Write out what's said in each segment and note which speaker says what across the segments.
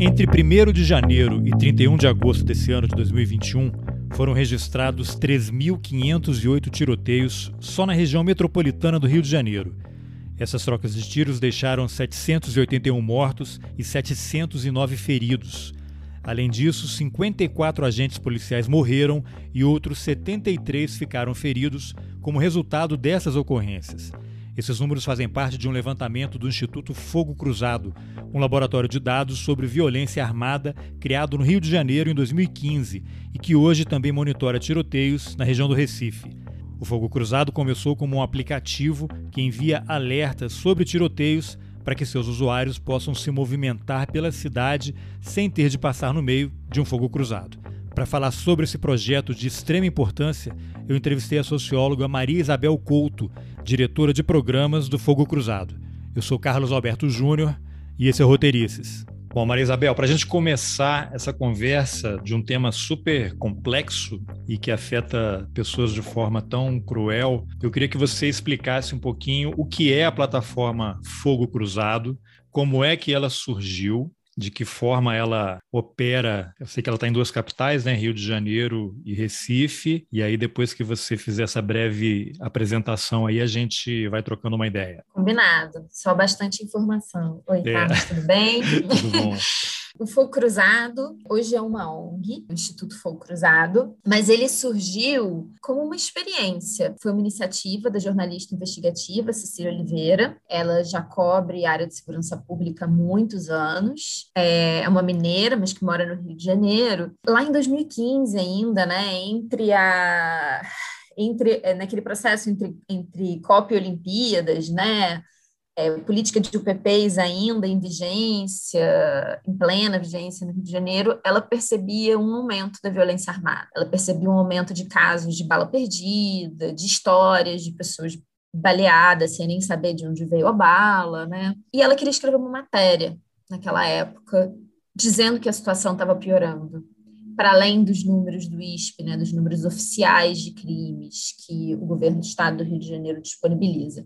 Speaker 1: Entre 1 de janeiro e 31 de agosto desse ano de 2021, foram registrados 3.508 tiroteios só na região metropolitana do Rio de Janeiro. Essas trocas de tiros deixaram 781 mortos e 709 feridos. Além disso, 54 agentes policiais morreram e outros 73 ficaram feridos como resultado dessas ocorrências. Esses números fazem parte de um levantamento do Instituto Fogo Cruzado, um laboratório de dados sobre violência armada criado no Rio de Janeiro em 2015 e que hoje também monitora tiroteios na região do Recife. O Fogo Cruzado começou como um aplicativo que envia alertas sobre tiroteios para que seus usuários possam se movimentar pela cidade sem ter de passar no meio de um fogo cruzado. Para falar sobre esse projeto de extrema importância, eu entrevistei a socióloga Maria Isabel Couto, diretora de programas do Fogo Cruzado. Eu sou Carlos Alberto Júnior e esse é o Roteirices. Bom, Maria Isabel, para a gente começar essa conversa de um tema super complexo e que afeta pessoas de forma tão cruel, eu queria que você explicasse um pouquinho o que é a plataforma Fogo Cruzado, como é que ela surgiu de que forma ela opera. Eu sei que ela está em duas capitais, né? Rio de Janeiro e Recife. E aí, depois que você fizer essa breve apresentação aí, a gente vai trocando uma ideia.
Speaker 2: Combinado. Só bastante informação. Oi, é. Carlos, tudo bem?
Speaker 1: tudo bom.
Speaker 2: O Fogo Cruzado hoje é uma ONG, o Instituto Fogo Cruzado, mas ele surgiu como uma experiência. Foi uma iniciativa da jornalista investigativa Cecília Oliveira. Ela já cobre área de segurança pública há muitos anos. É uma mineira, mas que mora no Rio de Janeiro. Lá em 2015 ainda, né, entre a entre é, naquele processo entre, entre COP e Olimpíadas, né? É, política de UPPs ainda em vigência, em plena vigência no Rio de Janeiro, ela percebia um aumento da violência armada. Ela percebia um aumento de casos de bala perdida, de histórias de pessoas baleadas sem nem saber de onde veio a bala, né? E ela queria escrever uma matéria naquela época dizendo que a situação estava piorando para além dos números do ISP, né, dos números oficiais de crimes que o governo do estado do Rio de Janeiro disponibiliza.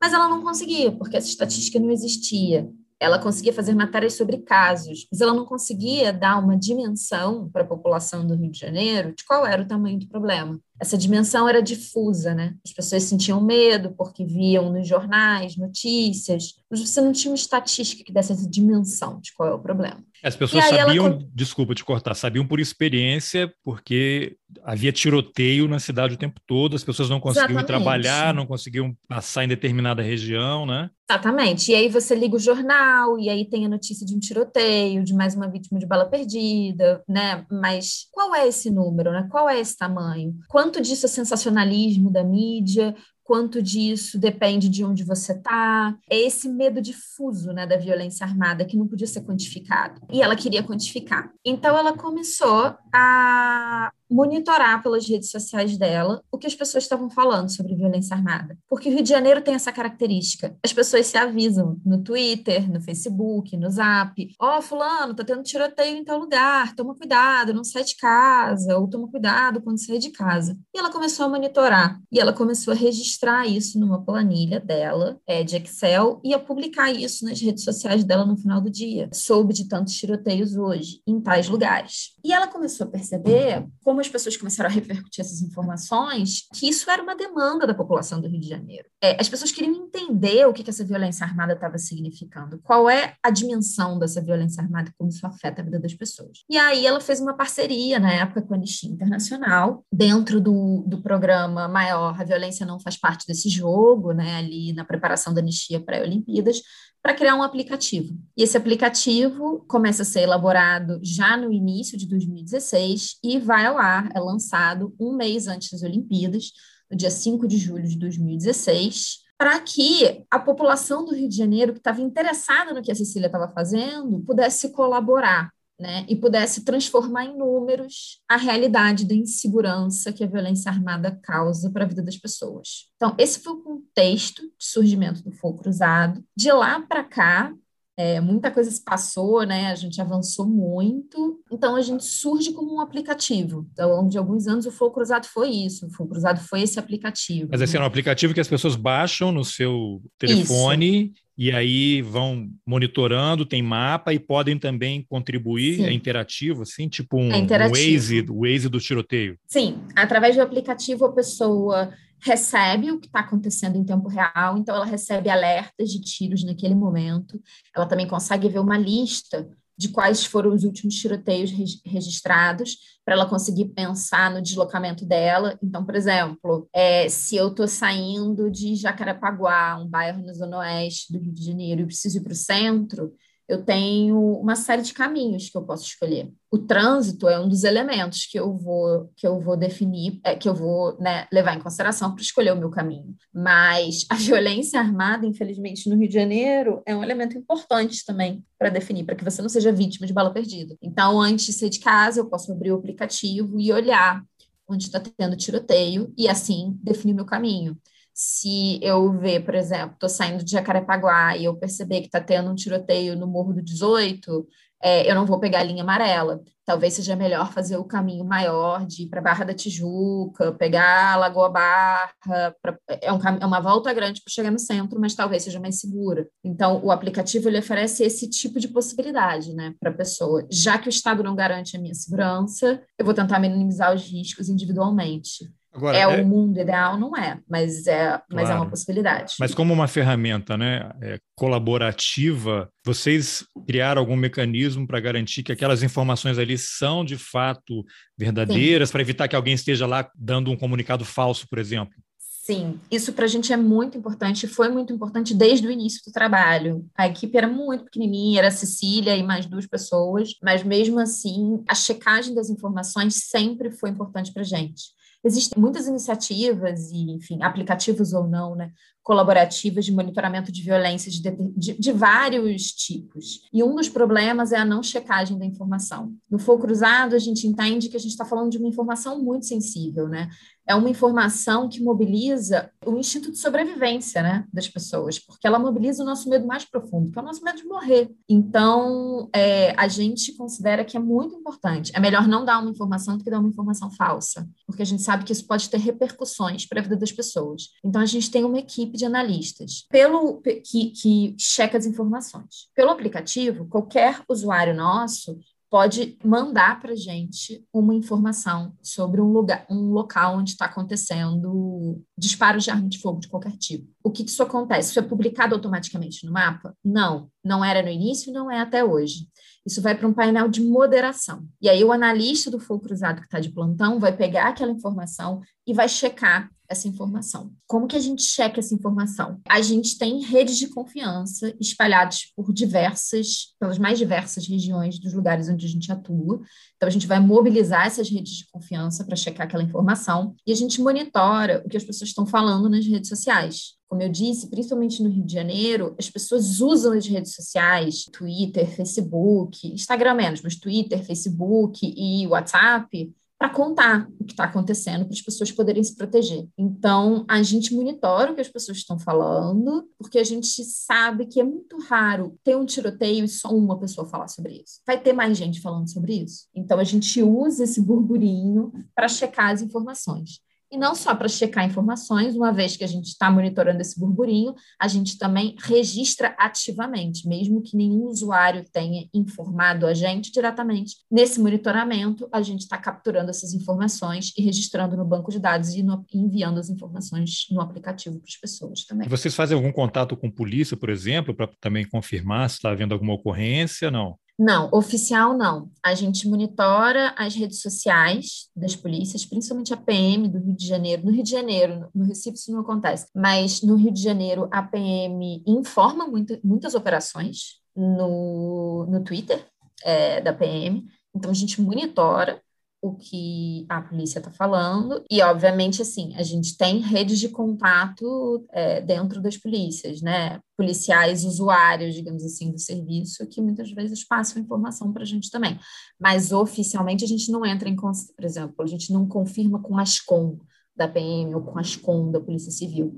Speaker 2: Mas ela não conseguia, porque essa estatística não existia. Ela conseguia fazer matérias sobre casos, mas ela não conseguia dar uma dimensão para a população do Rio de Janeiro de qual era o tamanho do problema. Essa dimensão era difusa, né? As pessoas sentiam medo porque viam nos jornais notícias, mas você não tinha uma estatística que desse essa dimensão de qual é o problema.
Speaker 1: As pessoas sabiam, ela... desculpa te cortar, sabiam por experiência, porque havia tiroteio na cidade o tempo todo, as pessoas não conseguiam trabalhar, não conseguiam passar em determinada região, né?
Speaker 2: Exatamente. E aí você liga o jornal, e aí tem a notícia de um tiroteio, de mais uma vítima de bala perdida, né? Mas qual é esse número, né? Qual é esse tamanho? Quanto disso é sensacionalismo da mídia? quanto disso depende de onde você está. É esse medo difuso né, da violência armada que não podia ser quantificado. E ela queria quantificar. Então, ela começou a monitorar pelas redes sociais dela o que as pessoas estavam falando sobre violência armada. Porque o Rio de Janeiro tem essa característica. As pessoas se avisam no Twitter, no Facebook, no Zap. Ó, oh, fulano, tá tendo tiroteio em tal lugar, toma cuidado, não sai de casa, ou toma cuidado quando sair de casa. E ela começou a monitorar. E ela começou a registrar isso numa planilha dela, é, de Excel, e a publicar isso nas redes sociais dela no final do dia. Soube de tantos tiroteios hoje, em tais lugares. E ela começou a perceber como como as pessoas começaram a repercutir essas informações, que isso era uma demanda da população do Rio de Janeiro. É, as pessoas queriam entender o que, que essa violência armada estava significando, qual é a dimensão dessa violência armada, como isso afeta a vida das pessoas. E aí ela fez uma parceria, na época, com a Anistia Internacional, dentro do, do programa maior, A Violência Não Faz Parte desse Jogo, né, ali na preparação da Anistia pré-Olimpíadas, para criar um aplicativo. E esse aplicativo começa a ser elaborado já no início de 2016 e vai ao ar, é lançado um mês antes das Olimpíadas, no dia 5 de julho de 2016, para que a população do Rio de Janeiro, que estava interessada no que a Cecília estava fazendo, pudesse colaborar né, e pudesse transformar em números a realidade da insegurança que a violência armada causa para a vida das pessoas. Então, esse foi o contexto de surgimento do Fogo Cruzado. De lá para cá, é, muita coisa se passou, né? A gente avançou muito. Então, a gente surge como um aplicativo. Então, ao longo de alguns anos, o Fogo Cruzado foi isso. O Fogo Cruzado foi esse aplicativo.
Speaker 1: Mas esse é um aplicativo que as pessoas baixam no seu telefone. Isso e aí vão monitorando, tem mapa e podem também contribuir, Sim. é interativo, assim, tipo um, é um Waze, o Waze do tiroteio.
Speaker 2: Sim, através do aplicativo a pessoa recebe o que está acontecendo em tempo real, então ela recebe alertas de tiros naquele momento, ela também consegue ver uma lista de quais foram os últimos tiroteios registrados, para ela conseguir pensar no deslocamento dela. Então, por exemplo, é, se eu estou saindo de Jacarepaguá, um bairro na zona oeste do Rio de Janeiro, e preciso ir para o centro, eu tenho uma série de caminhos que eu posso escolher. O trânsito é um dos elementos que eu vou que eu vou definir, é, que eu vou né, levar em consideração para escolher o meu caminho. Mas a violência armada, infelizmente, no Rio de Janeiro é um elemento importante também para definir, para que você não seja vítima de bala perdida. Então, antes de sair de casa, eu posso abrir o aplicativo e olhar onde está tendo tiroteio e assim definir meu caminho se eu ver, por exemplo, estou saindo de Jacarepaguá e eu perceber que está tendo um tiroteio no Morro do 18, é, eu não vou pegar a linha amarela. Talvez seja melhor fazer o caminho maior de ir para Barra da Tijuca, pegar a Lagoa Barra. Pra, é, um, é uma volta grande para chegar no centro, mas talvez seja mais segura. Então, o aplicativo ele oferece esse tipo de possibilidade né, para a pessoa. Já que o Estado não garante a minha segurança, eu vou tentar minimizar os riscos individualmente. Agora, é, é, o mundo ideal, não é, mas é, claro. mas é uma possibilidade.
Speaker 1: Mas como uma ferramenta né, é, colaborativa, vocês criaram algum mecanismo para garantir que aquelas informações ali são de fato verdadeiras, para evitar que alguém esteja lá dando um comunicado falso, por exemplo?
Speaker 2: Sim, isso para a gente é muito importante, foi muito importante desde o início do trabalho. A equipe era muito pequenininha, era a Cecília e mais duas pessoas, mas mesmo assim, a checagem das informações sempre foi importante para a gente. Existem muitas iniciativas e, enfim, aplicativos ou não, né, colaborativas de monitoramento de violência de, de, de, vários tipos. E um dos problemas é a não checagem da informação. No fogo cruzado, a gente entende que a gente está falando de uma informação muito sensível, né? É uma informação que mobiliza o instinto de sobrevivência né, das pessoas, porque ela mobiliza o nosso medo mais profundo, que é o nosso medo de morrer. Então, é, a gente considera que é muito importante. É melhor não dar uma informação do que dar uma informação falsa, porque a gente sabe que isso pode ter repercussões para a vida das pessoas. Então, a gente tem uma equipe de analistas pelo que, que checa as informações. Pelo aplicativo, qualquer usuário nosso pode mandar para gente uma informação sobre um lugar, um local onde está acontecendo disparos de arma de fogo de qualquer tipo. O que isso acontece? Isso é publicado automaticamente no mapa? Não, não era no início, não é até hoje. Isso vai para um painel de moderação. E aí o analista do fogo cruzado que está de plantão vai pegar aquela informação e vai checar essa informação. Como que a gente checa essa informação? A gente tem redes de confiança espalhadas por diversas, pelas mais diversas regiões dos lugares onde a gente atua. Então a gente vai mobilizar essas redes de confiança para checar aquela informação e a gente monitora o que as pessoas estão falando nas redes sociais. Como eu disse, principalmente no Rio de Janeiro, as pessoas usam as redes sociais, Twitter, Facebook, Instagram menos, mas Twitter, Facebook e WhatsApp, para contar o que está acontecendo, para as pessoas poderem se proteger. Então, a gente monitora o que as pessoas estão falando, porque a gente sabe que é muito raro ter um tiroteio e só uma pessoa falar sobre isso. Vai ter mais gente falando sobre isso. Então, a gente usa esse burburinho para checar as informações. E não só para checar informações, uma vez que a gente está monitorando esse burburinho, a gente também registra ativamente, mesmo que nenhum usuário tenha informado a gente diretamente. Nesse monitoramento, a gente está capturando essas informações e registrando no banco de dados e no, enviando as informações no aplicativo para as pessoas também.
Speaker 1: Vocês fazem algum contato com polícia, por exemplo, para também confirmar se está havendo alguma ocorrência? Não.
Speaker 2: Não, oficial não. A gente monitora as redes sociais das polícias, principalmente a PM do Rio de Janeiro. No Rio de Janeiro, no Recife isso não acontece, mas no Rio de Janeiro a PM informa muito, muitas operações no, no Twitter é, da PM. Então a gente monitora o que a polícia está falando, e obviamente, assim, a gente tem redes de contato é, dentro das polícias, né? Policiais usuários, digamos assim, do serviço, que muitas vezes passam informação para a gente também. Mas oficialmente a gente não entra em, por exemplo, a gente não confirma com a ASCOM da PM ou com a ASCOM da Polícia Civil.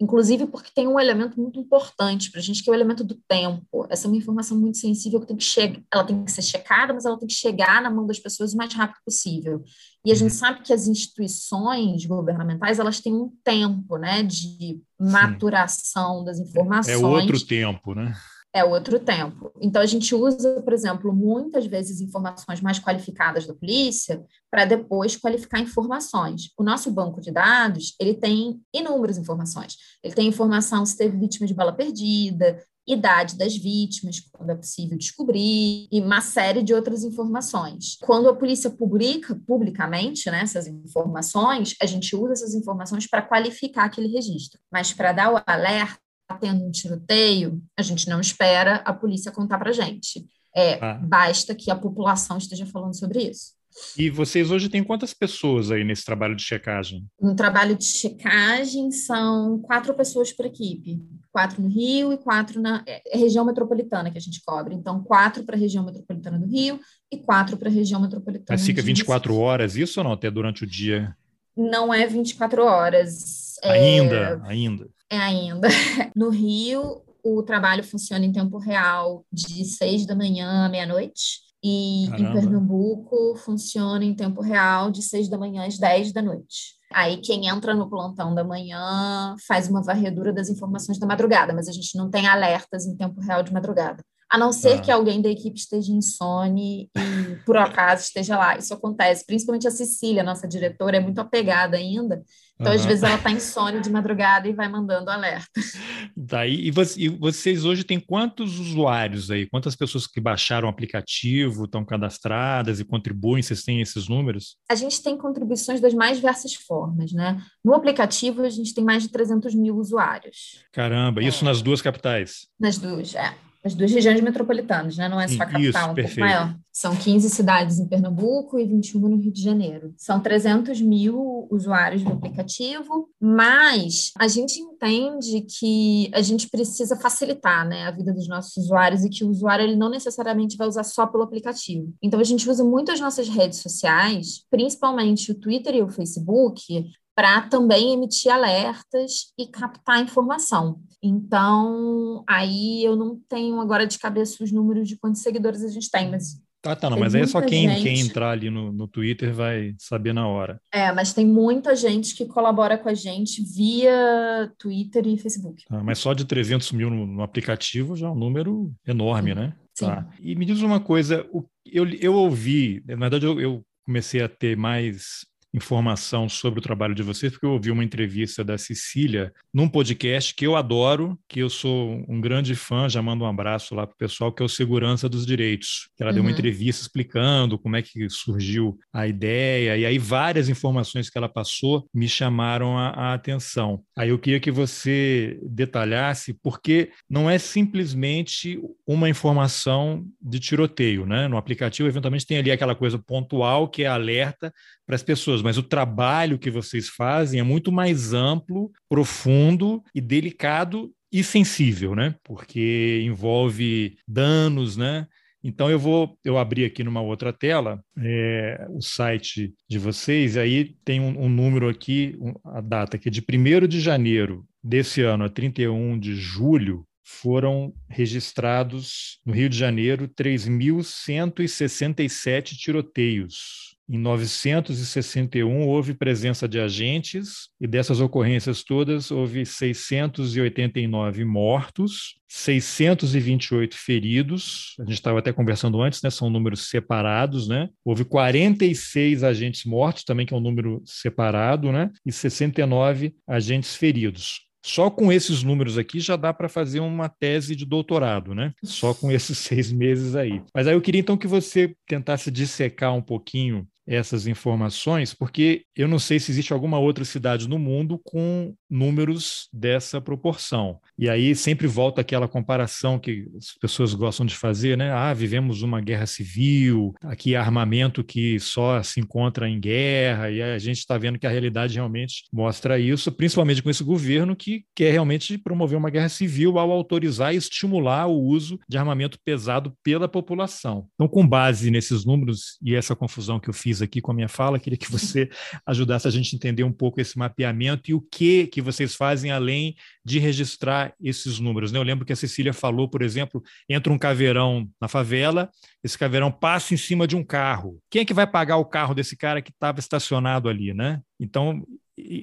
Speaker 2: Inclusive porque tem um elemento muito importante para a gente, que é o elemento do tempo. Essa é uma informação muito sensível que tem que chegar, ela tem que ser checada, mas ela tem que chegar na mão das pessoas o mais rápido possível. E a gente uhum. sabe que as instituições governamentais elas têm um tempo, né, de maturação Sim. das informações.
Speaker 1: É outro tempo, né?
Speaker 2: É outro tempo. Então, a gente usa, por exemplo, muitas vezes informações mais qualificadas da polícia para depois qualificar informações. O nosso banco de dados, ele tem inúmeras informações. Ele tem informação se teve vítima de bala perdida, idade das vítimas, quando é possível descobrir, e uma série de outras informações. Quando a polícia publica publicamente né, essas informações, a gente usa essas informações para qualificar aquele registro. Mas para dar o alerta, tendo um tiroteio, a gente não espera a polícia contar para gente. É, ah. Basta que a população esteja falando sobre isso.
Speaker 1: E vocês hoje têm quantas pessoas aí nesse trabalho de checagem?
Speaker 2: No trabalho de checagem são quatro pessoas por equipe. Quatro no Rio e quatro na é, é região metropolitana que a gente cobre. Então, quatro para a região metropolitana do Rio e quatro para a região metropolitana
Speaker 1: Mas fica 24 Recife. horas isso ou não? Até durante o dia?
Speaker 2: Não é 24 horas.
Speaker 1: Ainda, é... ainda.
Speaker 2: É ainda. No Rio, o trabalho funciona em tempo real de seis da manhã à meia-noite. E Caramba. em Pernambuco funciona em tempo real de seis da manhã às dez da noite. Aí quem entra no plantão da manhã faz uma varredura das informações da madrugada, mas a gente não tem alertas em tempo real de madrugada. A não ser ah. que alguém da equipe esteja insone e por acaso esteja lá. Isso acontece, principalmente a Cecília, nossa diretora, é muito apegada ainda. Então, uhum. às vezes, ela está insone de madrugada e vai mandando alerta.
Speaker 1: Daí, tá, e, vocês hoje têm quantos usuários aí? Quantas pessoas que baixaram o aplicativo, estão cadastradas e contribuem? Vocês têm esses números?
Speaker 2: A gente tem contribuições das mais diversas formas, né? No aplicativo, a gente tem mais de 300 mil usuários.
Speaker 1: Caramba, isso é. nas duas capitais?
Speaker 2: Nas duas, é as duas regiões metropolitanas, né? não é só a capital, Isso, um perfeito. pouco maior. São 15 cidades em Pernambuco e 21 no Rio de Janeiro. São 300 mil usuários do aplicativo, mas a gente entende que a gente precisa facilitar né, a vida dos nossos usuários e que o usuário ele não necessariamente vai usar só pelo aplicativo. Então, a gente usa muito as nossas redes sociais, principalmente o Twitter e o Facebook, para também emitir alertas e captar informação. Então, aí eu não tenho agora de cabeça os números de quantos seguidores a gente tem, mas.
Speaker 1: Tá, tá, não, mas aí é só quem, gente... quem entrar ali no, no Twitter vai saber na hora.
Speaker 2: É, mas tem muita gente que colabora com a gente via Twitter e Facebook.
Speaker 1: Tá, mas só de 300 mil no, no aplicativo já é um número enorme, Sim. né? Sim. Tá. E me diz uma coisa, eu, eu ouvi, na verdade eu, eu comecei a ter mais informação sobre o trabalho de vocês, porque eu ouvi uma entrevista da Cecília num podcast que eu adoro, que eu sou um grande fã, já mando um abraço lá para o pessoal, que é o Segurança dos Direitos. Ela uhum. deu uma uhum. entrevista explicando como é que surgiu a ideia, e aí várias informações que ela passou me chamaram a, a atenção. Aí eu queria que você detalhasse, porque não é simplesmente uma informação de tiroteio, né? No aplicativo, eventualmente, tem ali aquela coisa pontual que é alerta para as pessoas, mas o trabalho que vocês fazem é muito mais amplo, profundo e delicado e sensível, né? Porque envolve danos, né? Então eu vou eu abri aqui numa outra tela é, o site de vocês, e aí tem um, um número aqui, um, a data que é de 1 de janeiro desse ano a 31 de julho, foram registrados no Rio de Janeiro 3.167 tiroteios. Em 961 houve presença de agentes e dessas ocorrências todas houve 689 mortos, 628 feridos. A gente estava até conversando antes, né? São números separados, né? Houve 46 agentes mortos, também que é um número separado, né? E 69 agentes feridos. Só com esses números aqui já dá para fazer uma tese de doutorado, né? Só com esses seis meses aí. Mas aí eu queria então que você tentasse dissecar um pouquinho essas informações, porque eu não sei se existe alguma outra cidade no mundo com números dessa proporção. E aí sempre volta aquela comparação que as pessoas gostam de fazer, né? Ah, vivemos uma guerra civil, aqui há armamento que só se encontra em guerra, e a gente está vendo que a realidade realmente mostra isso, principalmente com esse governo que quer realmente promover uma guerra civil ao autorizar e estimular o uso de armamento pesado pela população. Então, com base nesses números e essa confusão que eu fiz aqui com a minha fala, queria que você ajudasse a gente a entender um pouco esse mapeamento e o que que vocês fazem além de registrar esses números. Né? Eu lembro que a Cecília falou, por exemplo, entra um caveirão na favela, esse caveirão passa em cima de um carro. Quem é que vai pagar o carro desse cara que estava estacionado ali, né? Então,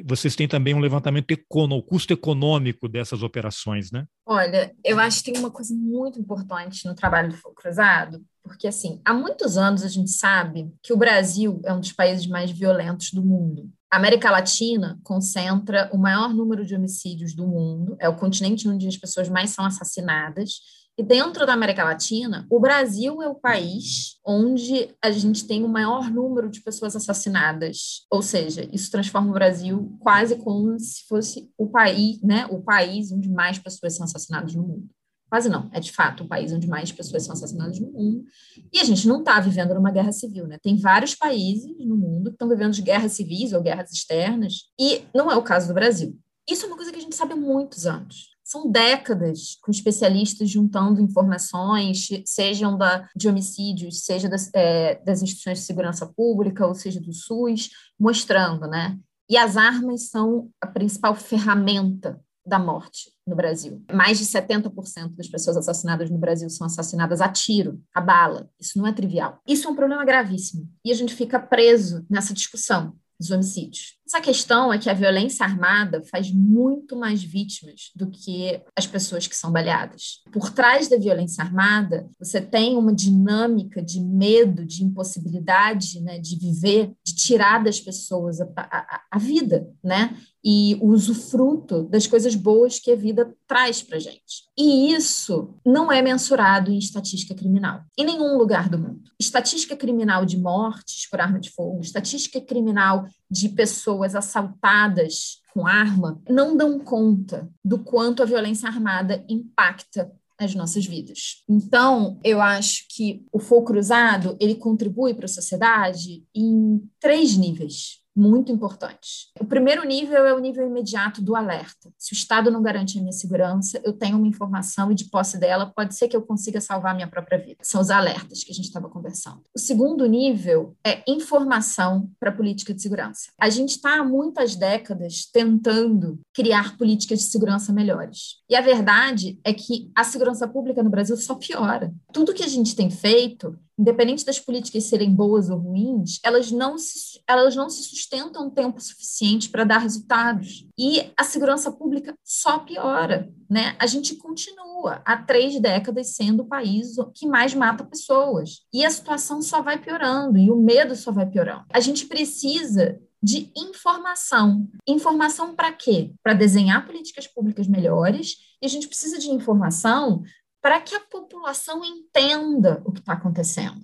Speaker 1: vocês têm também um levantamento econômico, custo econômico dessas operações, né?
Speaker 2: Olha, eu acho que tem uma coisa muito importante no trabalho do Fogo Cruzado, porque assim, há muitos anos a gente sabe que o Brasil é um dos países mais violentos do mundo. A América Latina concentra o maior número de homicídios do mundo, é o continente onde as pessoas mais são assassinadas e dentro da América Latina, o Brasil é o país onde a gente tem o maior número de pessoas assassinadas. Ou seja, isso transforma o Brasil quase como se fosse o país, né, o país onde mais pessoas são assassinadas no mundo. Quase não, é de fato o país onde mais pessoas são assassinadas no mundo. E a gente não está vivendo numa guerra civil, né? Tem vários países no mundo que estão vivendo de guerras civis ou guerras externas, e não é o caso do Brasil. Isso é uma coisa que a gente sabe há muitos anos são décadas com especialistas juntando informações, sejam da, de homicídios, seja das, é, das instituições de segurança pública, ou seja do SUS, mostrando, né? E as armas são a principal ferramenta da morte no Brasil. Mais de 70% das pessoas assassinadas no Brasil são assassinadas a tiro, a bala. Isso não é trivial. Isso é um problema gravíssimo. E a gente fica preso nessa discussão dos homicídios. Essa questão é que a violência armada faz muito mais vítimas do que as pessoas que são baleadas. Por trás da violência armada, você tem uma dinâmica de medo, de impossibilidade né, de viver, de tirar das pessoas a, a, a vida, né? e o usufruto das coisas boas que a vida traz para gente. E isso não é mensurado em estatística criminal, em nenhum lugar do mundo. Estatística criminal de mortes por arma de fogo, estatística criminal de pessoas assaltadas com arma, não dão conta do quanto a violência armada impacta as nossas vidas. Então, eu acho que o fogo cruzado, ele contribui para a sociedade em três níveis muito importantes. O primeiro nível é o nível imediato do alerta. Se o Estado não garante a minha segurança, eu tenho uma informação e de posse dela pode ser que eu consiga salvar a minha própria vida. São os alertas que a gente estava conversando. O segundo nível é informação para a política de segurança. A gente está há muitas décadas tentando criar políticas de segurança melhores. E a verdade é que a segurança pública no Brasil só piora. Tudo que a gente tem feito independente das políticas serem boas ou ruins, elas não se, elas não se sustentam tempo suficiente para dar resultados. E a segurança pública só piora. Né? A gente continua há três décadas sendo o país que mais mata pessoas. E a situação só vai piorando, e o medo só vai piorando. A gente precisa de informação. Informação para quê? Para desenhar políticas públicas melhores, e a gente precisa de informação para que a população entenda o que está acontecendo.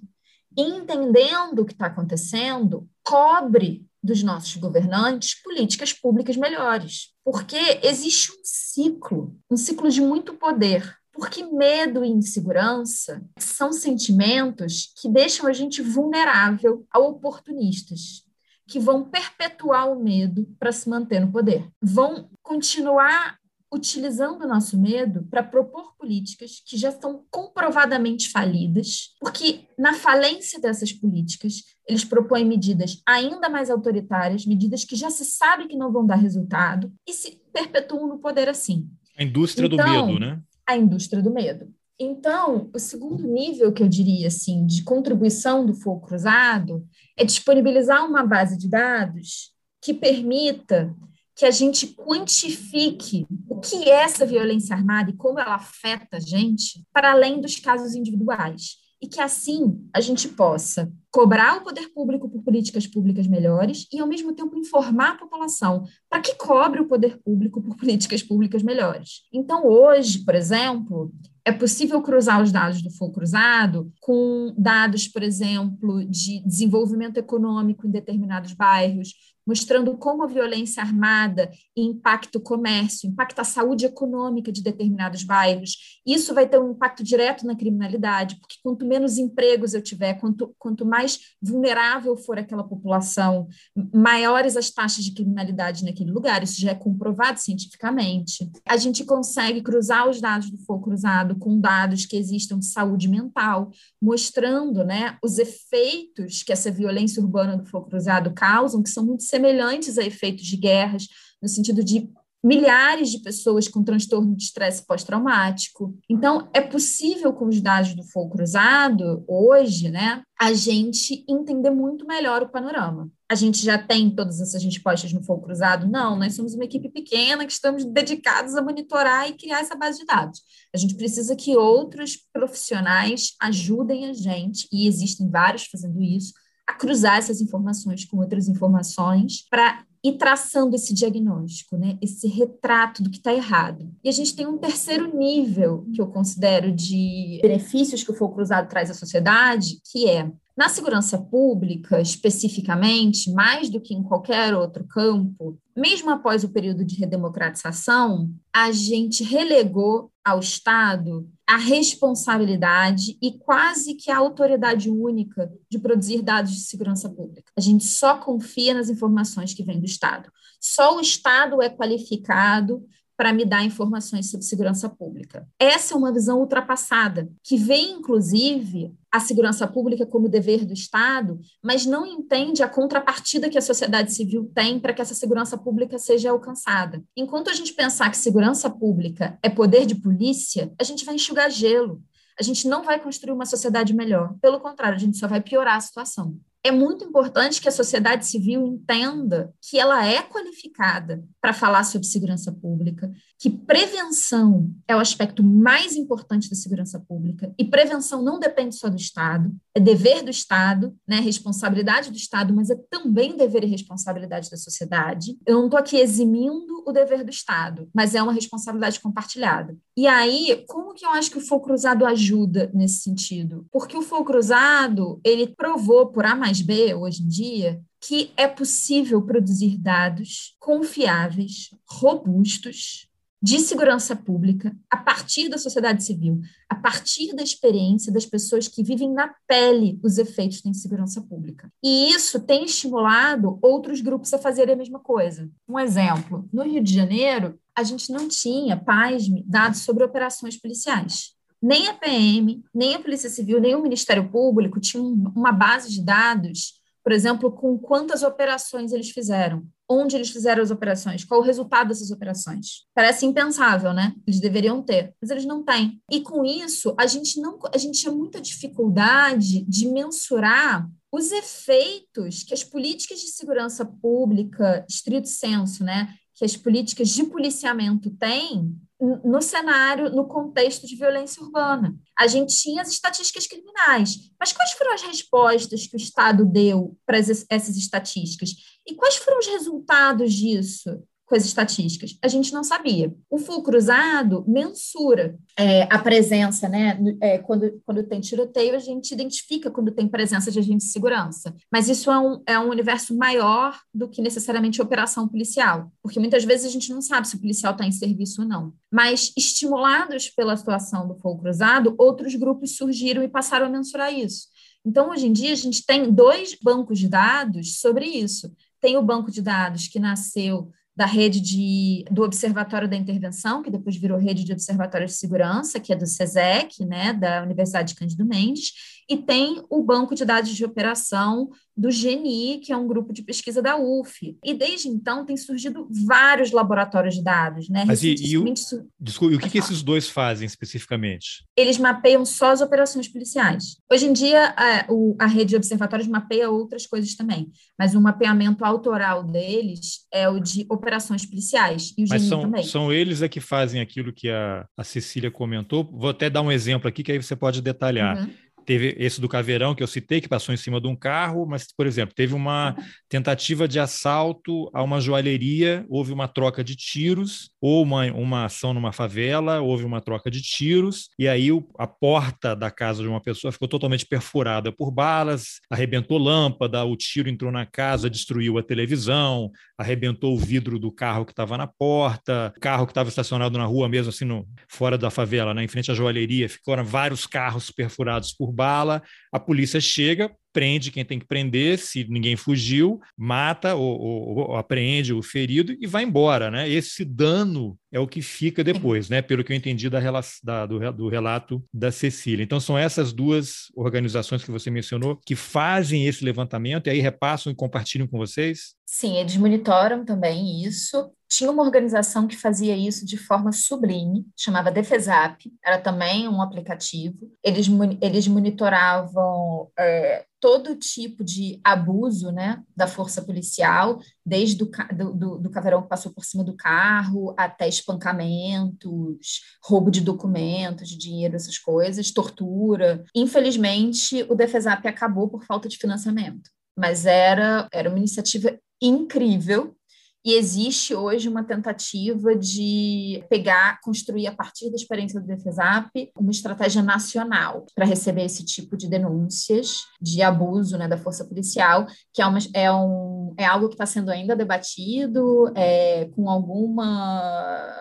Speaker 2: E entendendo o que está acontecendo, cobre dos nossos governantes políticas públicas melhores. Porque existe um ciclo, um ciclo de muito poder. Porque medo e insegurança são sentimentos que deixam a gente vulnerável a oportunistas, que vão perpetuar o medo para se manter no poder. Vão continuar utilizando o nosso medo para propor políticas que já estão comprovadamente falidas, porque na falência dessas políticas, eles propõem medidas ainda mais autoritárias, medidas que já se sabe que não vão dar resultado e se perpetuam no poder assim.
Speaker 1: A indústria então, do medo, né?
Speaker 2: A indústria do medo. Então, o segundo nível que eu diria assim de contribuição do fogo cruzado é disponibilizar uma base de dados que permita que a gente quantifique o que é essa violência armada e como ela afeta a gente, para além dos casos individuais. E que assim a gente possa cobrar o poder público por políticas públicas melhores e, ao mesmo tempo, informar a população para que cobre o poder público por políticas públicas melhores. Então, hoje, por exemplo, é possível cruzar os dados do fogo cruzado com dados, por exemplo, de desenvolvimento econômico em determinados bairros, mostrando como a violência armada impacta o comércio, impacta a saúde econômica de determinados bairros. Isso vai ter um impacto direto na criminalidade, porque quanto menos empregos eu tiver, quanto, quanto mais vulnerável for aquela população, maiores as taxas de criminalidade naquele lugar. Isso já é comprovado cientificamente. A gente consegue cruzar os dados do fogo cruzado com dados que existam de saúde mental, mostrando né, os efeitos que essa violência urbana do fogo cruzado causam, que são muito a efeitos de guerras, no sentido de milhares de pessoas com transtorno de estresse pós-traumático. Então, é possível, com os dados do fogo cruzado, hoje, né, a gente entender muito melhor o panorama. A gente já tem todas essas respostas no fogo cruzado? Não, nós somos uma equipe pequena que estamos dedicados a monitorar e criar essa base de dados. A gente precisa que outros profissionais ajudem a gente, e existem vários fazendo isso, a cruzar essas informações com outras informações para ir traçando esse diagnóstico, né? esse retrato do que está errado. E a gente tem um terceiro nível que eu considero de benefícios que o fogo cruzado traz à sociedade, que é na segurança pública, especificamente, mais do que em qualquer outro campo, mesmo após o período de redemocratização, a gente relegou ao Estado a responsabilidade e quase que a autoridade única de produzir dados de segurança pública. A gente só confia nas informações que vêm do Estado. Só o Estado é qualificado para me dar informações sobre segurança pública. Essa é uma visão ultrapassada, que vê, inclusive, a segurança pública como dever do Estado, mas não entende a contrapartida que a sociedade civil tem para que essa segurança pública seja alcançada. Enquanto a gente pensar que segurança pública é poder de polícia, a gente vai enxugar gelo. A gente não vai construir uma sociedade melhor. Pelo contrário, a gente só vai piorar a situação é muito importante que a sociedade civil entenda que ela é qualificada para falar sobre segurança pública, que prevenção é o aspecto mais importante da segurança pública, e prevenção não depende só do Estado, é dever do Estado, né, responsabilidade do Estado, mas é também dever e responsabilidade da sociedade. Eu não estou aqui eximindo o dever do Estado, mas é uma responsabilidade compartilhada. E aí, como que eu acho que o fogo cruzado ajuda nesse sentido? Porque o fogo cruzado, ele provou por A B, hoje em dia, que é possível produzir dados confiáveis, robustos, de segurança pública a partir da sociedade civil, a partir da experiência das pessoas que vivem na pele os efeitos da insegurança pública. E isso tem estimulado outros grupos a fazerem a mesma coisa. Um exemplo: no Rio de Janeiro, a gente não tinha, pasme, dados sobre operações policiais. Nem a PM, nem a Polícia Civil, nem o Ministério Público tinham uma base de dados por exemplo, com quantas operações eles fizeram, onde eles fizeram as operações, qual o resultado dessas operações. Parece impensável, né? Eles deveriam ter, mas eles não têm. E com isso, a gente não, a gente tinha muita dificuldade de mensurar os efeitos que as políticas de segurança pública, estrito senso, né, que as políticas de policiamento têm no cenário, no contexto de violência urbana. A gente tinha as estatísticas criminais, mas quais foram as respostas que o Estado deu para essas estatísticas? E quais foram os resultados disso? Com as estatísticas? A gente não sabia. O full cruzado mensura é, a presença, né? É, quando, quando tem tiroteio, a gente identifica quando tem presença de agente de segurança. Mas isso é um, é um universo maior do que necessariamente operação policial, porque muitas vezes a gente não sabe se o policial está em serviço ou não. Mas, estimulados pela situação do fogo cruzado, outros grupos surgiram e passaram a mensurar isso. Então, hoje em dia, a gente tem dois bancos de dados sobre isso. Tem o banco de dados que nasceu da rede de, do Observatório da Intervenção, que depois virou rede de Observatórios de Segurança, que é do SESEC, né, da Universidade de Cândido Mendes, e tem o Banco de Dados de Operação do GNI, que é um grupo de pesquisa da UF. E desde então tem surgido vários laboratórios de dados, né?
Speaker 1: Mas e, e o, desculpa, e o que, que esses dois fazem especificamente?
Speaker 2: Eles mapeiam só as operações policiais. Hoje em dia, a, o, a rede de observatórios mapeia outras coisas também, mas o mapeamento autoral deles é o de operações policiais, e o mas
Speaker 1: são,
Speaker 2: também.
Speaker 1: são eles é que fazem aquilo que a, a Cecília comentou. Vou até dar um exemplo aqui, que aí você pode detalhar. Uhum teve esse do Caveirão que eu citei, que passou em cima de um carro, mas, por exemplo, teve uma tentativa de assalto a uma joalheria, houve uma troca de tiros, ou uma, uma ação numa favela, houve uma troca de tiros, e aí o, a porta da casa de uma pessoa ficou totalmente perfurada por balas, arrebentou lâmpada, o tiro entrou na casa, destruiu a televisão, arrebentou o vidro do carro que estava na porta, o carro que estava estacionado na rua mesmo, assim, no, fora da favela, né, em frente à joalheria, ficaram vários carros perfurados por bala, a polícia chega, prende quem tem que prender, se ninguém fugiu, mata ou, ou, ou, apreende o ferido e vai embora, né? Esse dano é o que fica depois, né? Pelo que eu entendi da, da, do, do relato da Cecília. Então são essas duas organizações que você mencionou que fazem esse levantamento e aí repassam e compartilham com vocês?
Speaker 2: Sim, eles monitoram também isso. Tinha uma organização que fazia isso de forma sublime, chamava Defesap, era também um aplicativo. Eles, eles monitoravam é, todo tipo de abuso né, da força policial, desde o do, do, do caveirão que passou por cima do carro até espancamentos, roubo de documentos, de dinheiro, essas coisas, tortura. Infelizmente, o Defesap acabou por falta de financiamento, mas era, era uma iniciativa incrível e existe hoje uma tentativa de pegar, construir a partir da experiência do Defesap uma estratégia nacional para receber esse tipo de denúncias de abuso né, da força policial, que é, uma, é, um, é algo que está sendo ainda debatido, é, com alguma.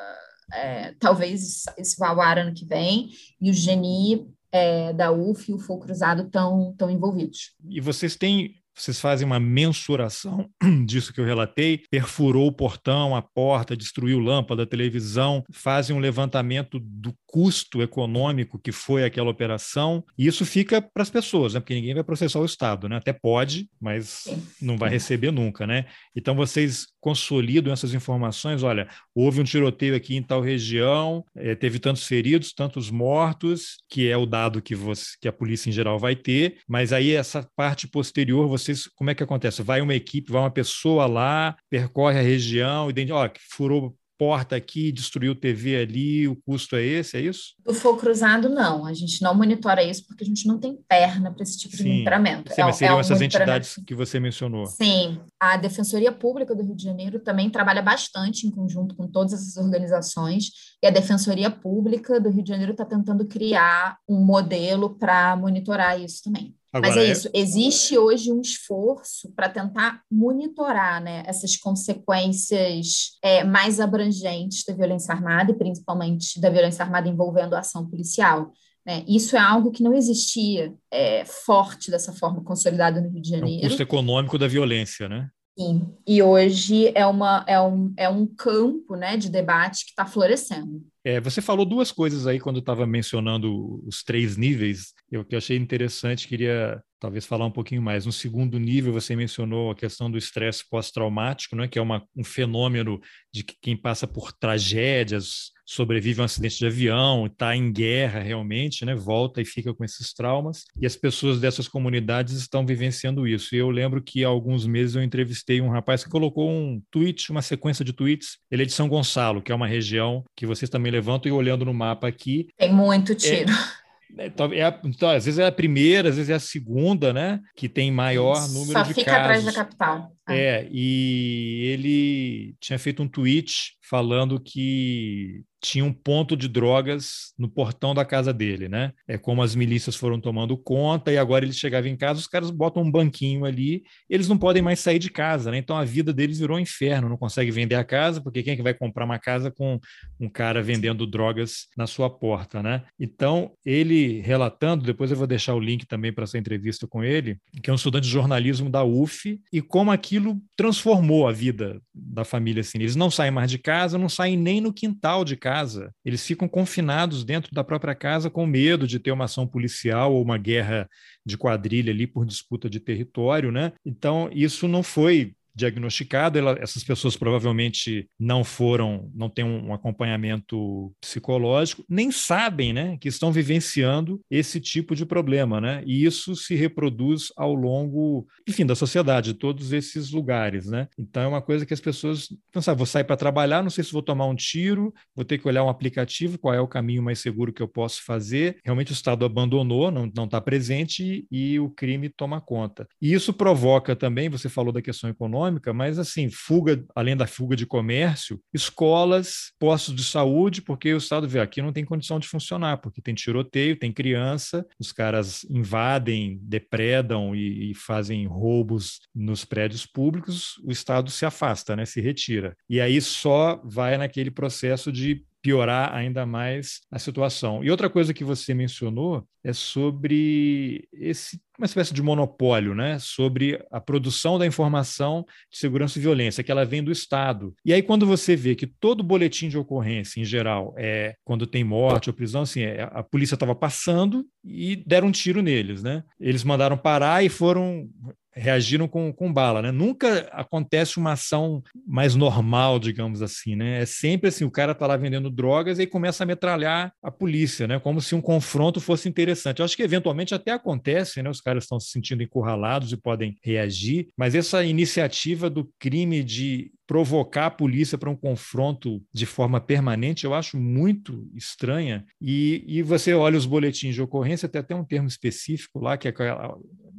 Speaker 2: É, talvez isso vá ao ar ano que vem, e o GENI é, da UF e o Fogo Cruzado estão envolvidos.
Speaker 1: E vocês têm vocês fazem uma mensuração disso que eu relatei, perfurou o portão, a porta, destruiu lâmpada, televisão, fazem um levantamento do custo econômico que foi aquela operação, e isso fica para as pessoas, né? porque ninguém vai processar o Estado, né? até pode, mas não vai receber nunca. Né? Então vocês consolidam essas informações, olha, houve um tiroteio aqui em tal região, é, teve tantos feridos, tantos mortos, que é o dado que, você, que a polícia em geral vai ter, mas aí essa parte posterior, vocês, como é que acontece? Vai uma equipe, vai uma pessoa lá, percorre a região, e ó, furou porta aqui, destruiu TV ali, o custo é esse, é isso?
Speaker 2: Do fogo cruzado, não. A gente não monitora isso porque a gente não tem perna para esse tipo Sim. de monitoramento.
Speaker 1: Sim, é, mas seriam é um essas entidades que você mencionou.
Speaker 2: Sim. A Defensoria Pública do Rio de Janeiro também trabalha bastante em conjunto com todas essas organizações e a Defensoria Pública do Rio de Janeiro está tentando criar um modelo para monitorar isso também. Agora, Mas é, é isso, existe hoje um esforço para tentar monitorar né, essas consequências é, mais abrangentes da violência armada, e principalmente da violência armada envolvendo a ação policial. Né? Isso é algo que não existia é, forte dessa forma, consolidado no Rio de Janeiro.
Speaker 1: É um custo econômico da violência, né?
Speaker 2: Sim, e hoje é, uma, é, um, é um campo né, de debate que está florescendo.
Speaker 1: É, você falou duas coisas aí quando estava mencionando os três níveis, eu que achei interessante, queria talvez falar um pouquinho mais. No segundo nível, você mencionou a questão do estresse pós-traumático, né, que é uma, um fenômeno de que quem passa por tragédias, sobrevive a um acidente de avião, está em guerra realmente, né, volta e fica com esses traumas. E as pessoas dessas comunidades estão vivenciando isso. E eu lembro que há alguns meses eu entrevistei um rapaz que colocou um tweet, uma sequência de tweets. Ele é de São Gonçalo, que é uma região que vocês também levantam e olhando no mapa aqui.
Speaker 2: Tem muito tiro.
Speaker 1: É, é, é então, às vezes é a primeira, às vezes é a segunda, né? Que tem maior número Só de casos. Só fica
Speaker 2: atrás da capital.
Speaker 1: É. é, e ele tinha feito um tweet falando que tinha um ponto de drogas no portão da casa dele, né? É como as milícias foram tomando conta e agora ele chegava em casa, os caras botam um banquinho ali, eles não podem mais sair de casa, né? Então a vida deles virou um inferno, não consegue vender a casa, porque quem é que vai comprar uma casa com um cara vendendo drogas na sua porta, né? Então, ele relatando, depois eu vou deixar o link também para essa entrevista com ele, que é um estudante de jornalismo da UF, e como aquilo transformou a vida da família assim. Eles não saem mais de casa, não saem nem no quintal de casa casa. Eles ficam confinados dentro da própria casa com medo de ter uma ação policial ou uma guerra de quadrilha ali por disputa de território, né? Então, isso não foi diagnosticado, ela, essas pessoas provavelmente não foram, não têm um acompanhamento psicológico, nem sabem, né, que estão vivenciando esse tipo de problema, né? E isso se reproduz ao longo, enfim, da sociedade, de todos esses lugares, né? Então é uma coisa que as pessoas pensam, ah, vou sair para trabalhar, não sei se vou tomar um tiro, vou ter que olhar um aplicativo, qual é o caminho mais seguro que eu posso fazer. Realmente o Estado abandonou, não está presente e o crime toma conta. E isso provoca também, você falou da questão econômica, econômica, mas assim, fuga, além da fuga de comércio, escolas, postos de saúde, porque o Estado vê aqui não tem condição de funcionar, porque tem tiroteio, tem criança, os caras invadem, depredam e, e fazem roubos nos prédios públicos, o Estado se afasta, né, se retira. E aí só vai naquele processo de piorar ainda mais a situação. E outra coisa que você mencionou é sobre esse uma espécie de monopólio, né, sobre a produção da informação de segurança e violência, que ela vem do Estado. E aí quando você vê que todo boletim de ocorrência, em geral, é quando tem morte ou prisão, assim, é, a polícia estava passando e deram um tiro neles, né? Eles mandaram parar e foram reagiram com, com bala, né? Nunca acontece uma ação mais normal, digamos assim, né? É sempre assim, o cara tá lá vendendo drogas e aí começa a metralhar a polícia, né? Como se um confronto fosse interessante. Eu acho que eventualmente até acontece, né? Os caras estão se sentindo encurralados e podem reagir, mas essa iniciativa do crime de provocar a polícia para um confronto de forma permanente, eu acho muito estranha. E, e você olha os boletins de ocorrência, tem até um termo específico lá, que é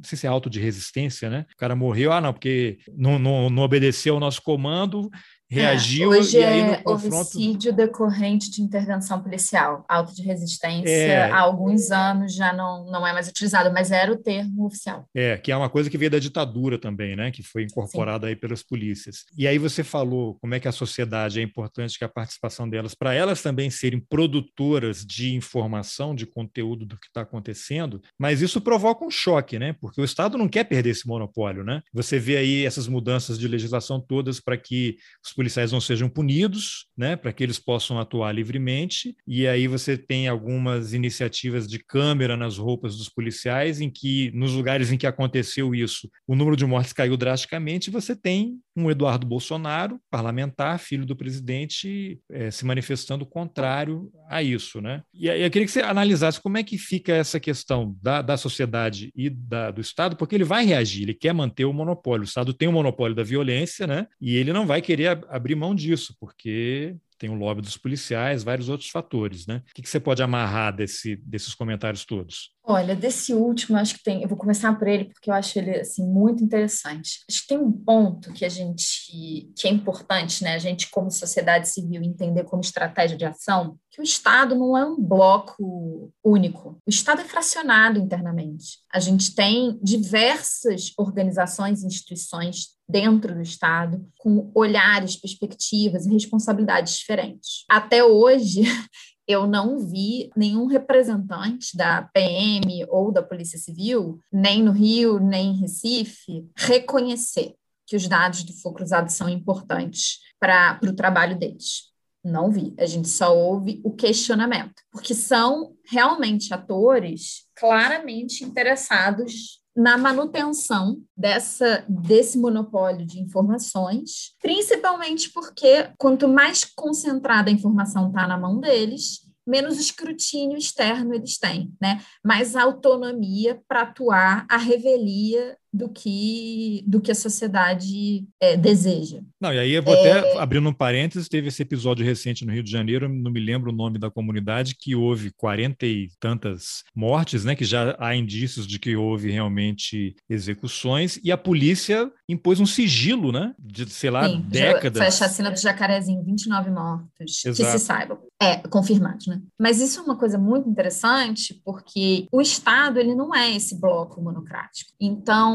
Speaker 1: não sei se é auto de resistência, né? O cara morreu, ah, não, porque não, não, não obedeceu ao nosso comando, reagiu
Speaker 2: é, hoje
Speaker 1: e aí
Speaker 2: no é confronto... homicídio decorrente de intervenção policial, auto de resistência, é... há alguns anos já não, não é mais utilizado, mas era o termo oficial.
Speaker 1: É, que é uma coisa que veio da ditadura também, né, que foi incorporada Sim. aí pelas polícias. E aí você falou como é que a sociedade é importante que a participação delas, para elas também serem produtoras de informação, de conteúdo do que está acontecendo, mas isso provoca um choque, né, porque o Estado não quer perder esse monopólio, né? Você vê aí essas mudanças de legislação todas para que os policiais não sejam punidos, né, para que eles possam atuar livremente. E aí você tem algumas iniciativas de câmera nas roupas dos policiais, em que, nos lugares em que aconteceu isso, o número de mortes caiu drasticamente. Você tem um Eduardo Bolsonaro, parlamentar, filho do presidente, é, se manifestando contrário a isso, né? E eu queria que você analisasse como é que fica essa questão da, da sociedade e da, do Estado, porque ele vai reagir, ele quer manter o monopólio. O Estado tem o monopólio da violência, né? E ele não vai querer abrir mão disso, porque tem o lobby dos policiais, vários outros fatores, né? O que, que você pode amarrar desse, desses comentários todos?
Speaker 2: Olha, desse último, acho que tem. Eu vou começar por ele porque eu acho ele assim muito interessante. Acho que tem um ponto que a gente que é importante, né? A gente como sociedade civil entender como estratégia de ação, que o Estado não é um bloco único. O Estado é fracionado internamente. A gente tem diversas organizações e instituições dentro do Estado, com olhares, perspectivas e responsabilidades diferentes. Até hoje, eu não vi nenhum representante da PM ou da Polícia Civil, nem no Rio, nem em Recife, reconhecer que os dados do fogo cruzado são importantes para o trabalho deles. Não vi. A gente só ouve o questionamento, porque são realmente atores claramente interessados na manutenção dessa desse monopólio de informações, principalmente porque quanto mais concentrada a informação está na mão deles, menos escrutínio externo eles têm, né? Mais autonomia para atuar a revelia do que do que a sociedade é, deseja.
Speaker 1: Não, e aí eu vou é... até abrindo um parênteses, teve esse episódio recente no Rio de Janeiro, não me lembro o nome da comunidade, que houve quarenta e tantas mortes, né? Que já há indícios de que houve realmente execuções, e a polícia impôs um sigilo, né? De, sei lá, Sim, décadas.
Speaker 2: Foi a chacina do Jacarezinho, 29 mortos, Exato. que se saiba. É, confirmados, né? Mas isso é uma coisa muito interessante, porque o Estado, ele não é esse bloco monocrático.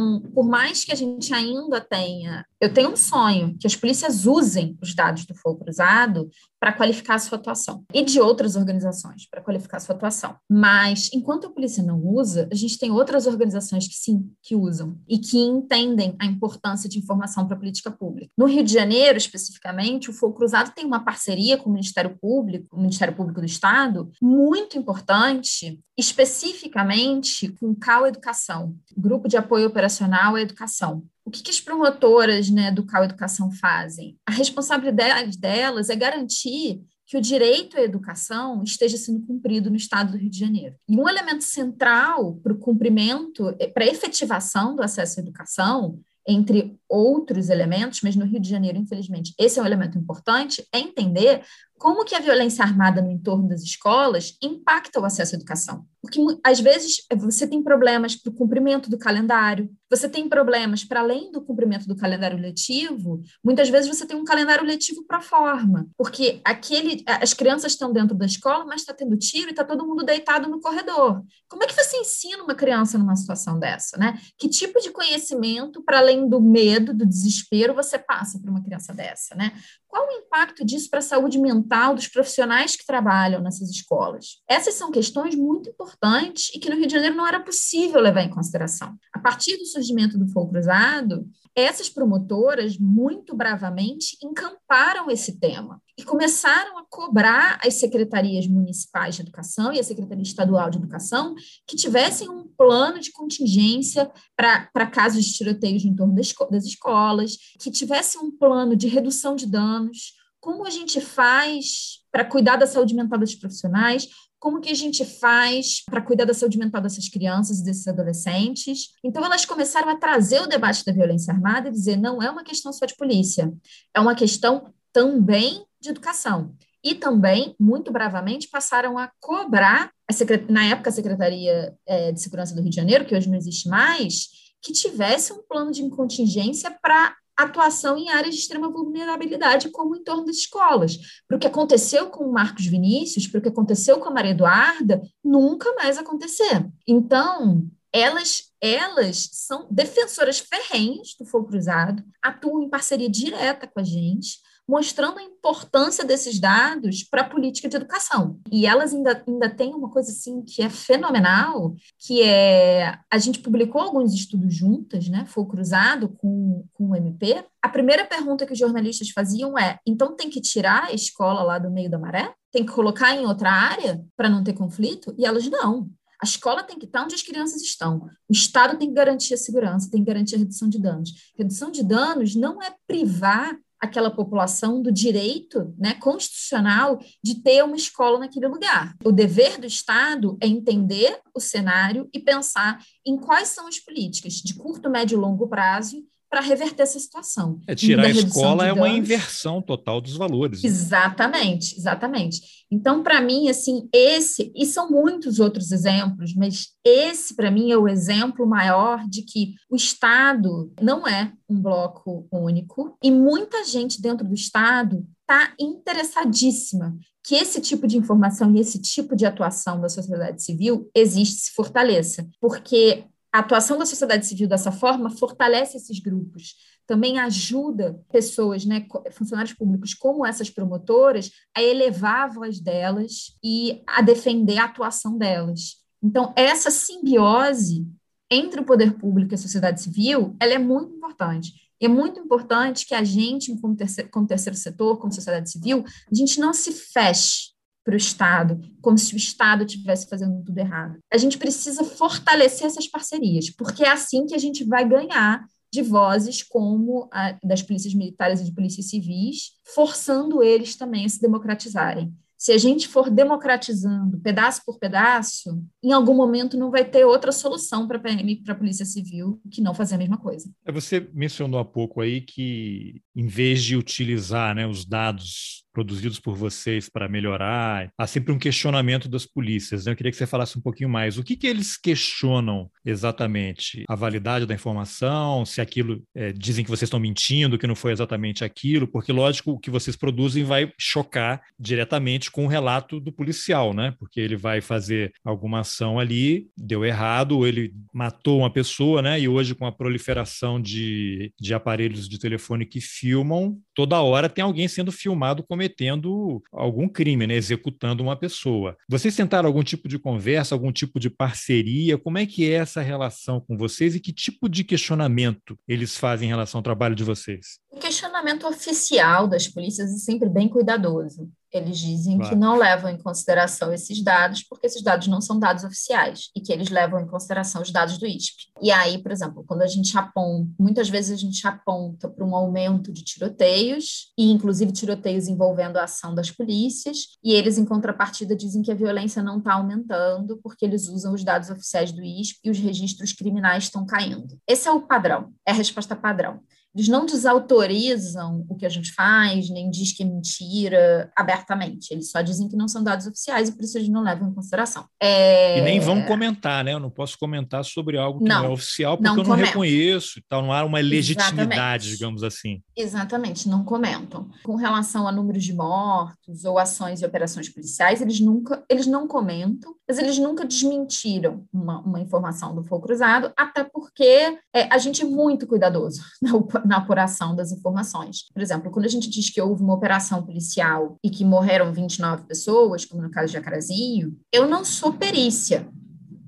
Speaker 2: Então, por mais que a gente ainda tenha, eu tenho um sonho que as polícias usem os dados do fogo cruzado para qualificar a sua atuação e de outras organizações para qualificar a sua atuação. Mas enquanto a polícia não usa, a gente tem outras organizações que sim, que usam e que entendem a importância de informação para a política pública. No Rio de Janeiro, especificamente, o Fogo Cruzado tem uma parceria com o Ministério Público, o Ministério Público do Estado, muito importante, especificamente com o CAU Educação, Grupo de Apoio Operacional à Educação o que, que as promotoras né, do CAU Educação fazem? A responsabilidade delas é garantir que o direito à educação esteja sendo cumprido no estado do Rio de Janeiro. E um elemento central para o cumprimento, para a efetivação do acesso à educação, entre outros elementos, mas no Rio de Janeiro, infelizmente, esse é um elemento importante, é entender como que a violência armada no entorno das escolas impacta o acesso à educação. Porque, às vezes, você tem problemas para o cumprimento do calendário, você tem problemas para além do cumprimento do calendário letivo, muitas vezes você tem um calendário letivo para forma, porque aquele, as crianças estão dentro da escola, mas está tendo tiro e está todo mundo deitado no corredor. Como é que você ensina uma criança numa situação dessa, né? Que tipo de conhecimento, para além do medo, do desespero, você passa para uma criança dessa, né? Qual o impacto disso para a saúde mental dos profissionais que trabalham nessas escolas? Essas são questões muito importantes e que no Rio de Janeiro não era possível levar em consideração. A partir do surgimento do fogo cruzado, essas promotoras muito bravamente encamparam esse tema e começaram a cobrar as secretarias municipais de educação e a Secretaria Estadual de Educação que tivessem um plano de contingência para casos de tiroteios em torno das, das escolas, que tivessem um plano de redução de danos, como a gente faz para cuidar da saúde mental dos profissionais, como que a gente faz para cuidar da saúde mental dessas crianças e desses adolescentes. Então, elas começaram a trazer o debate da violência armada e dizer não é uma questão só de polícia, é uma questão também de educação. E também, muito bravamente, passaram a cobrar, a na época, a Secretaria é, de Segurança do Rio de Janeiro, que hoje não existe mais, que tivesse um plano de contingência para atuação em áreas de extrema vulnerabilidade, como em torno das escolas. Para o que aconteceu com o Marcos Vinícius, para o que aconteceu com a Maria Eduarda, nunca mais acontecer. Então, elas, elas são defensoras ferrenhas do fogo cruzado, atuam em parceria direta com a gente, mostrando a importância desses dados para a política de educação. E elas ainda, ainda têm uma coisa assim que é fenomenal, que é a gente publicou alguns estudos juntas, né? Foi cruzado com, com o MP. A primeira pergunta que os jornalistas faziam é: então tem que tirar a escola lá do meio da maré? Tem que colocar em outra área para não ter conflito? E elas não. A escola tem que estar onde as crianças estão. O Estado tem que garantir a segurança, tem que garantir a redução de danos. Redução de danos não é privar aquela população do direito né, constitucional de ter uma escola naquele lugar. O dever do Estado é entender o cenário e pensar em quais são as políticas de curto, médio e longo prazo para reverter essa situação.
Speaker 1: É, tirar a escola é uma inversão total dos valores.
Speaker 2: Né? Exatamente, exatamente. Então, para mim, assim, esse, e são muitos outros exemplos, mas esse, para mim, é o exemplo maior de que o Estado não é um bloco único e muita gente dentro do Estado está interessadíssima que esse tipo de informação e esse tipo de atuação da sociedade civil existe, se fortaleça, porque a atuação da sociedade civil dessa forma fortalece esses grupos, também ajuda pessoas, né, funcionários públicos como essas promotoras, a elevar a voz delas e a defender a atuação delas. Então, essa simbiose entre o poder público e a sociedade civil, ela é muito importante. É muito importante que a gente, como terceiro, como terceiro setor, como sociedade civil, a gente não se feche para o Estado, como se o Estado estivesse fazendo tudo errado. A gente precisa fortalecer essas parcerias, porque é assim que a gente vai ganhar de vozes como a das polícias militares e de polícias civis, forçando eles também a se democratizarem se a gente for democratizando pedaço por pedaço, em algum momento não vai ter outra solução para a PM para a Polícia Civil que não fazer a mesma coisa.
Speaker 1: É, você mencionou há pouco aí que, em vez de utilizar né, os dados produzidos por vocês para melhorar, há sempre um questionamento das polícias. Né? Eu queria que você falasse um pouquinho mais. O que, que eles questionam exatamente? A validade da informação, se aquilo é, dizem que vocês estão mentindo, que não foi exatamente aquilo, porque, lógico, o que vocês produzem vai chocar diretamente com o relato do policial, né? Porque ele vai fazer alguma ação ali, deu errado, ou ele matou uma pessoa, né? E hoje, com a proliferação de, de aparelhos de telefone que filmam, toda hora tem alguém sendo filmado cometendo algum crime, né? Executando uma pessoa. Vocês tentaram algum tipo de conversa, algum tipo de parceria? Como é que é essa relação com vocês e que tipo de questionamento eles fazem em relação ao trabalho de vocês?
Speaker 2: O questionamento oficial das polícias é sempre bem cuidadoso Eles dizem claro. que não levam em consideração esses dados, porque esses dados não são dados oficiais, e que eles levam em consideração os dados do ISP. E aí, por exemplo, quando a gente aponta, muitas vezes a gente aponta para um aumento de tiroteios, e inclusive tiroteios envolvendo a ação das polícias, e eles, em contrapartida, dizem que a violência não está aumentando, porque eles usam os dados oficiais do ISP e os registros criminais estão caindo. Esse é o padrão, é a resposta padrão. Eles não desautorizam o que a gente faz, nem diz que é mentira abertamente. Eles só dizem que não são dados oficiais e por isso eles não levam em consideração.
Speaker 1: É... E nem vão comentar, né? Eu não posso comentar sobre algo que não, não é oficial porque não eu não comentam. reconheço. Então não há uma legitimidade, Exatamente. digamos assim.
Speaker 2: Exatamente, não comentam. Com relação a números de mortos ou ações e operações policiais, eles nunca, eles não comentam, mas eles nunca desmentiram uma, uma informação do fogo cruzado, até porque é, a gente é muito cuidadoso na apuração das informações. Por exemplo, quando a gente diz que houve uma operação policial e que morreram 29 pessoas, como no caso de Jacarazinho, eu não sou perícia.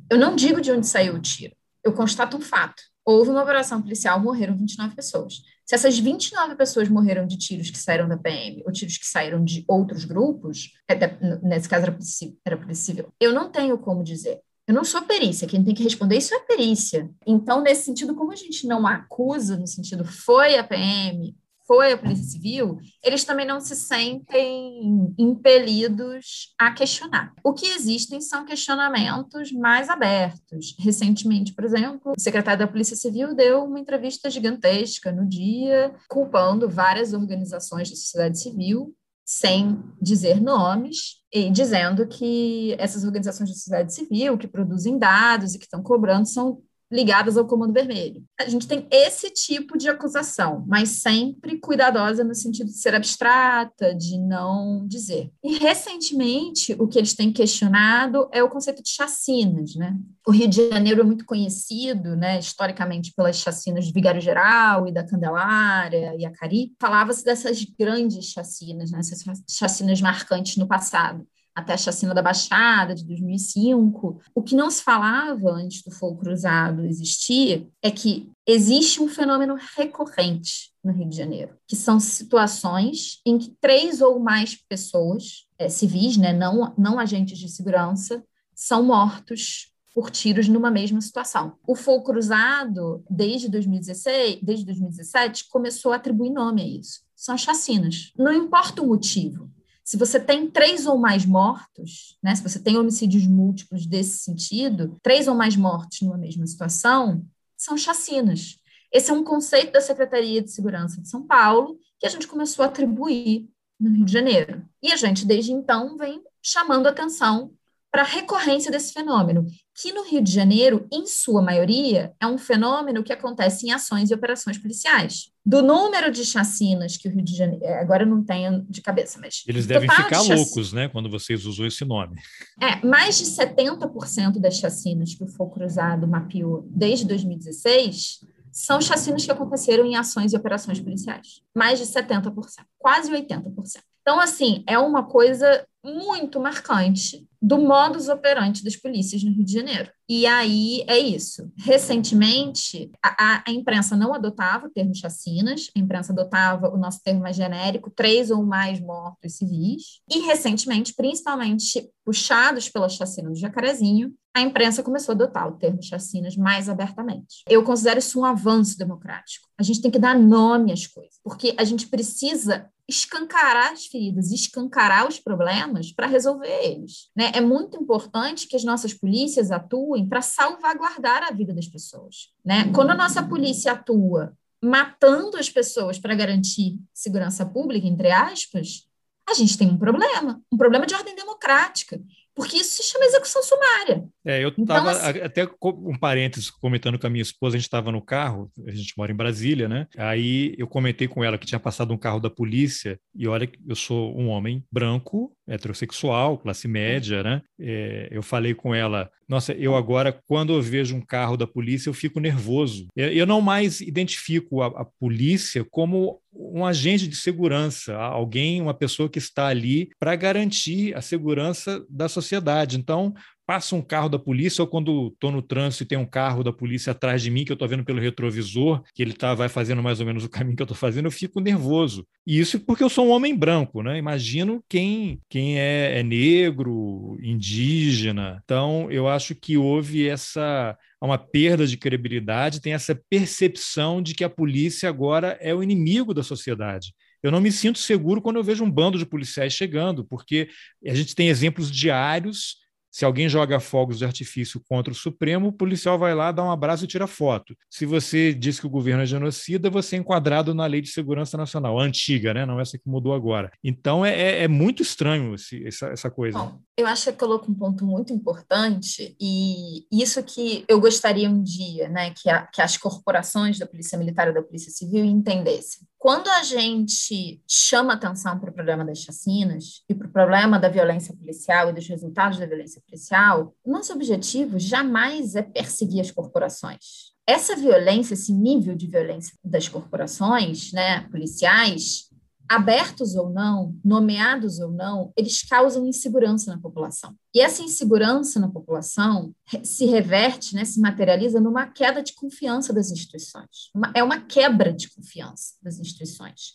Speaker 2: Eu não digo de onde saiu o tiro. Eu constato um fato. Houve uma operação policial, morreram 29 pessoas. Se essas 29 pessoas morreram de tiros que saíram da PM ou tiros que saíram de outros grupos, é nesse caso era possível, era possível, eu não tenho como dizer. Eu não sou perícia, quem tem que responder isso é perícia. Então, nesse sentido, como a gente não acusa, no sentido foi a PM, foi a Polícia Civil, eles também não se sentem impelidos a questionar. O que existem são questionamentos mais abertos. Recentemente, por exemplo, o secretário da Polícia Civil deu uma entrevista gigantesca no dia, culpando várias organizações da sociedade civil sem dizer nomes, e dizendo que essas organizações de sociedade civil que produzem dados e que estão cobrando são ligadas ao Comando Vermelho. A gente tem esse tipo de acusação, mas sempre cuidadosa no sentido de ser abstrata, de não dizer. E recentemente, o que eles têm questionado é o conceito de chacinas, né? O Rio de Janeiro é muito conhecido, né, historicamente, pelas chacinas de Vigário Geral e da Candelária e Acari. Falava-se dessas grandes chacinas, né, essas chacinas marcantes no passado até a chacina da Baixada, de 2005. O que não se falava antes do fogo cruzado existir é que existe um fenômeno recorrente no Rio de Janeiro, que são situações em que três ou mais pessoas, é, civis, né, não, não agentes de segurança, são mortos por tiros numa mesma situação. O fogo cruzado, desde 2016, desde 2017, começou a atribuir nome a isso. São chacinas. Não importa o motivo. Se você tem três ou mais mortos, né, se você tem homicídios múltiplos desse sentido, três ou mais mortos numa mesma situação, são chacinas. Esse é um conceito da Secretaria de Segurança de São Paulo que a gente começou a atribuir no Rio de Janeiro. E a gente, desde então, vem chamando atenção para a recorrência desse fenômeno, que no Rio de Janeiro, em sua maioria, é um fenômeno que acontece em ações e operações policiais. Do número de chacinas que o Rio de Janeiro. É, agora eu não tenho de cabeça, mas.
Speaker 1: Eles devem ficar de loucos, né, quando vocês usam esse nome.
Speaker 2: É, mais de 70% das chacinas que o Fogo Cruzado mapeou desde 2016 são chacinas que aconteceram em ações e operações policiais. Mais de 70%, quase 80%. Então, assim, é uma coisa muito marcante do modus operandi das polícias no Rio de Janeiro. E aí é isso. Recentemente, a, a, imprensa não adotava o termo chacinas, a imprensa adotava o nosso termo mais genérico, três ou mais mortos civis. E recentemente, principalmente puxados pela chacina do Jacarezinho, a imprensa começou a adotar o termo chacinas mais abertamente. Eu considero isso um avanço democrático. A gente tem que dar nome às coisas, porque a gente precisa escancarar as feridas, escancarar os problemas para resolver eles. Né? É muito importante que as nossas polícias atuem para salvaguardar a vida das pessoas. Né? Quando a nossa polícia atua matando as pessoas para garantir segurança pública, entre aspas, a gente tem um problema, um problema de ordem democrática porque isso se chama execução sumária.
Speaker 1: É, eu estava então, assim, até um parênteses comentando com a minha esposa, a gente estava no carro, a gente mora em Brasília, né? Aí eu comentei com ela que tinha passado um carro da polícia, e olha, eu sou um homem branco, heterossexual, classe média, né? É, eu falei com ela, nossa, eu agora, quando eu vejo um carro da polícia, eu fico nervoso. Eu, eu não mais identifico a, a, polícia como um agente de segurança, alguém, uma pessoa que está ali para garantir a segurança da sociedade. Então, passa um carro da polícia ou quando estou no trânsito e tem um carro da polícia atrás de mim, que eu estou vendo pelo retrovisor, que ele tá, vai fazendo mais ou menos o caminho que eu estou fazendo, eu fico nervoso. E isso porque eu sou um homem branco, né? Imagino quem, quem é, é negro, indígena. Então, eu acho que houve essa uma perda de credibilidade, tem essa percepção de que a polícia agora é o inimigo da sociedade. Eu não me sinto seguro quando eu vejo um bando de policiais chegando, porque a gente tem exemplos diários se alguém joga fogos de artifício contra o Supremo, o policial vai lá, dá um abraço e tira foto. Se você diz que o governo é genocida, você é enquadrado na Lei de Segurança Nacional, a antiga, né? não essa que mudou agora. Então é, é, é muito estranho esse, essa, essa coisa.
Speaker 2: Bom, eu acho que coloca um ponto muito importante, e isso que eu gostaria um dia, né, que, a, que as corporações da Polícia Militar e da Polícia Civil entendessem. Quando a gente chama atenção para o problema das chacinas e para o problema da violência policial e dos resultados da violência policial, nosso objetivo jamais é perseguir as corporações. Essa violência, esse nível de violência das corporações, né, policiais, abertos ou não, nomeados ou não, eles causam insegurança na população. E essa insegurança na população se reverte, né, se materializa numa queda de confiança das instituições. É uma quebra de confiança das instituições.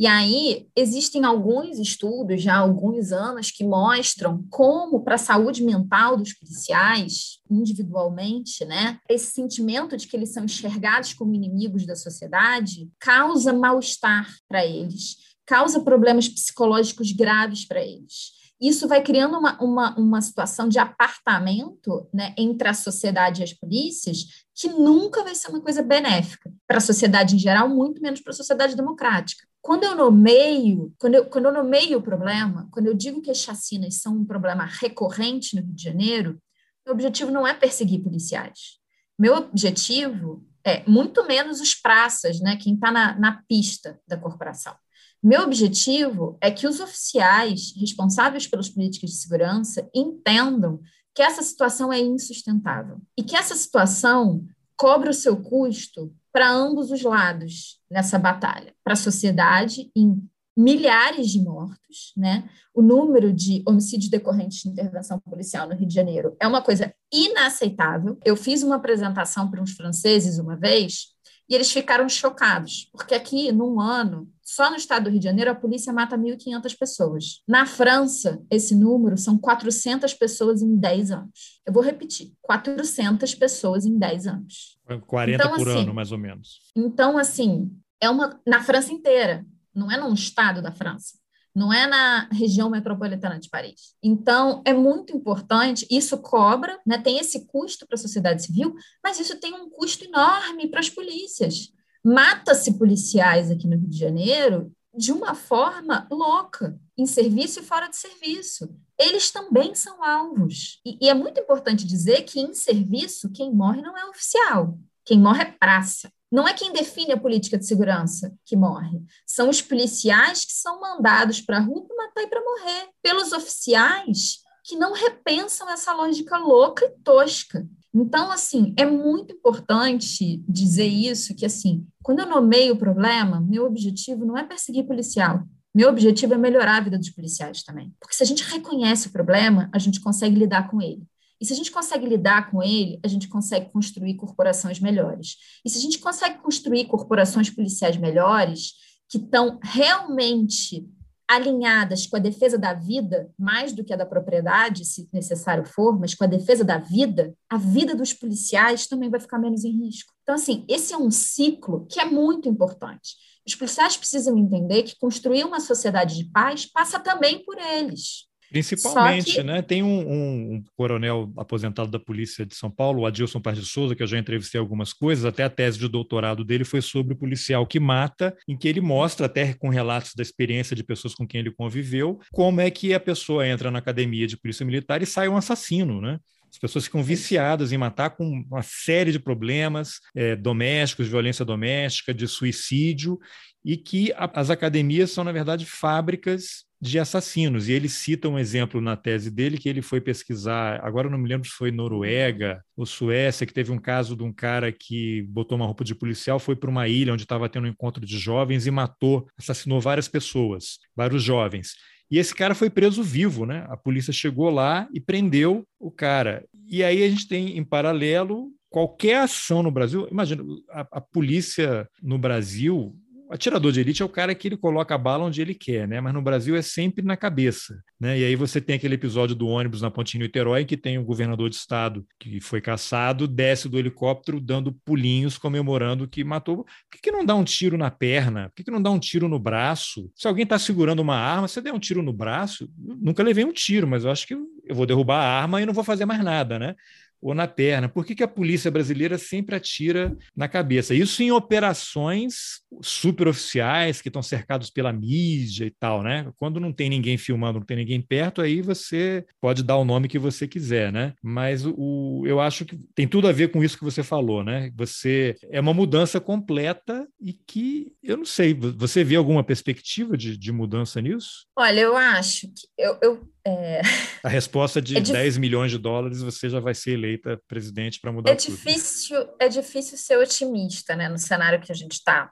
Speaker 2: E aí, existem alguns estudos, já há alguns anos, que mostram como, para a saúde mental dos policiais, individualmente, né, esse sentimento de que eles são enxergados como inimigos da sociedade causa mal-estar para eles causa problemas psicológicos graves para eles. Isso vai criando uma, uma, uma situação de apartamento né, entre a sociedade e as polícias, que nunca vai ser uma coisa benéfica para a sociedade em geral, muito menos para a sociedade democrática. Quando eu nomeio, quando eu, quando eu nomeio o problema, quando eu digo que as chacinas são um problema recorrente no Rio de Janeiro, meu objetivo não é perseguir policiais. Meu objetivo é muito menos os praças, né, quem está na, na pista da corporação. Meu objetivo é que os oficiais responsáveis pelas políticas de segurança entendam que essa situação é insustentável e que essa situação cobra o seu custo para ambos os lados nessa batalha, para a sociedade em milhares de mortos, né? O número de homicídios decorrentes de intervenção policial no Rio de Janeiro é uma coisa inaceitável. Eu fiz uma apresentação para uns franceses uma vez e eles ficaram chocados, porque aqui, num ano, só no estado do Rio de Janeiro, a polícia mata 1.500 pessoas. Na França, esse número são 400 pessoas em 10 anos. Eu vou repetir: 400 pessoas em 10 anos.
Speaker 1: 40 então, por assim, ano, mais ou menos.
Speaker 2: Então, assim, é uma na França inteira, não é num estado da França não é na região metropolitana de Paris. Então, é muito importante, isso cobra, né, tem esse custo para a sociedade civil, mas isso tem um custo enorme para as polícias. Mata-se policiais aqui no Rio de Janeiro de uma forma louca, em serviço e fora de serviço. Eles também são alvos. E, e é muito importante dizer que em serviço, quem morre não é oficial, quem morre é praça. Não é quem define a política de segurança que morre, são os policiais que são mandados para a rua para matar e para morrer, pelos oficiais que não repensam essa lógica louca e tosca. Então, assim, é muito importante dizer isso, que, assim, quando eu nomeio o problema, meu objetivo não é perseguir policial, meu objetivo é melhorar a vida dos policiais também. Porque se a gente reconhece o problema, a gente consegue lidar com ele. E se a gente consegue lidar com ele, a gente consegue construir corporações melhores. E se a gente consegue construir corporações policiais melhores, que estão realmente alinhadas com a defesa da vida, mais do que a da propriedade, se necessário for, mas com a defesa da vida, a vida dos policiais também vai ficar menos em risco. Então, assim, esse é um ciclo que é muito importante. Os policiais precisam entender que construir uma sociedade de paz passa também por eles.
Speaker 1: Principalmente, que... né? Tem um, um, um, coronel aposentado da Polícia de São Paulo, o Adilson Paz de Souza, que eu já entrevistei algumas coisas, até a tese de doutorado dele foi sobre o policial que mata, em que ele mostra, até com relatos da experiência de pessoas com quem ele conviveu, como é que a pessoa entra na academia de polícia militar e sai um assassino, né? As pessoas ficam viciadas em matar com uma série de problemas é, domésticos, de violência doméstica, de suicídio, e que a, as academias são, na verdade, fábricas de assassinos. E ele cita um exemplo na tese dele que ele foi pesquisar, agora não me lembro se foi Noruega ou Suécia, que teve um caso de um cara que botou uma roupa de policial, foi para uma ilha onde estava tendo um encontro de jovens e matou, assassinou várias pessoas, vários jovens. E esse cara foi preso vivo, né? A polícia chegou lá e prendeu o cara. E aí a gente tem, em paralelo, qualquer ação no Brasil. Imagina, a, a polícia no Brasil atirador de elite é o cara que ele coloca a bala onde ele quer, né? Mas no Brasil é sempre na cabeça, né? E aí você tem aquele episódio do ônibus na Pontinha Niterói que tem o um governador de estado que foi caçado, desce do helicóptero dando pulinhos comemorando que matou. Por que, que não dá um tiro na perna? Por que, que não dá um tiro no braço? Se alguém está segurando uma arma, você der um tiro no braço, nunca levei um tiro, mas eu acho que eu vou derrubar a arma e não vou fazer mais nada, né? Ou na perna. Por que, que a polícia brasileira sempre atira na cabeça? Isso em operações superoficiais que estão cercados pela mídia e tal, né? Quando não tem ninguém filmando, não tem ninguém perto, aí você pode dar o nome que você quiser, né? Mas o, eu acho que tem tudo a ver com isso que você falou, né? Você é uma mudança completa e que eu não sei, você vê alguma perspectiva de, de mudança nisso?
Speaker 2: Olha, eu acho que eu, eu
Speaker 1: é... A resposta de é 10 milhões de dólares, você já vai ser eleita presidente para mudar
Speaker 2: é tudo. Difícil, é difícil ser otimista né, no cenário que a gente está,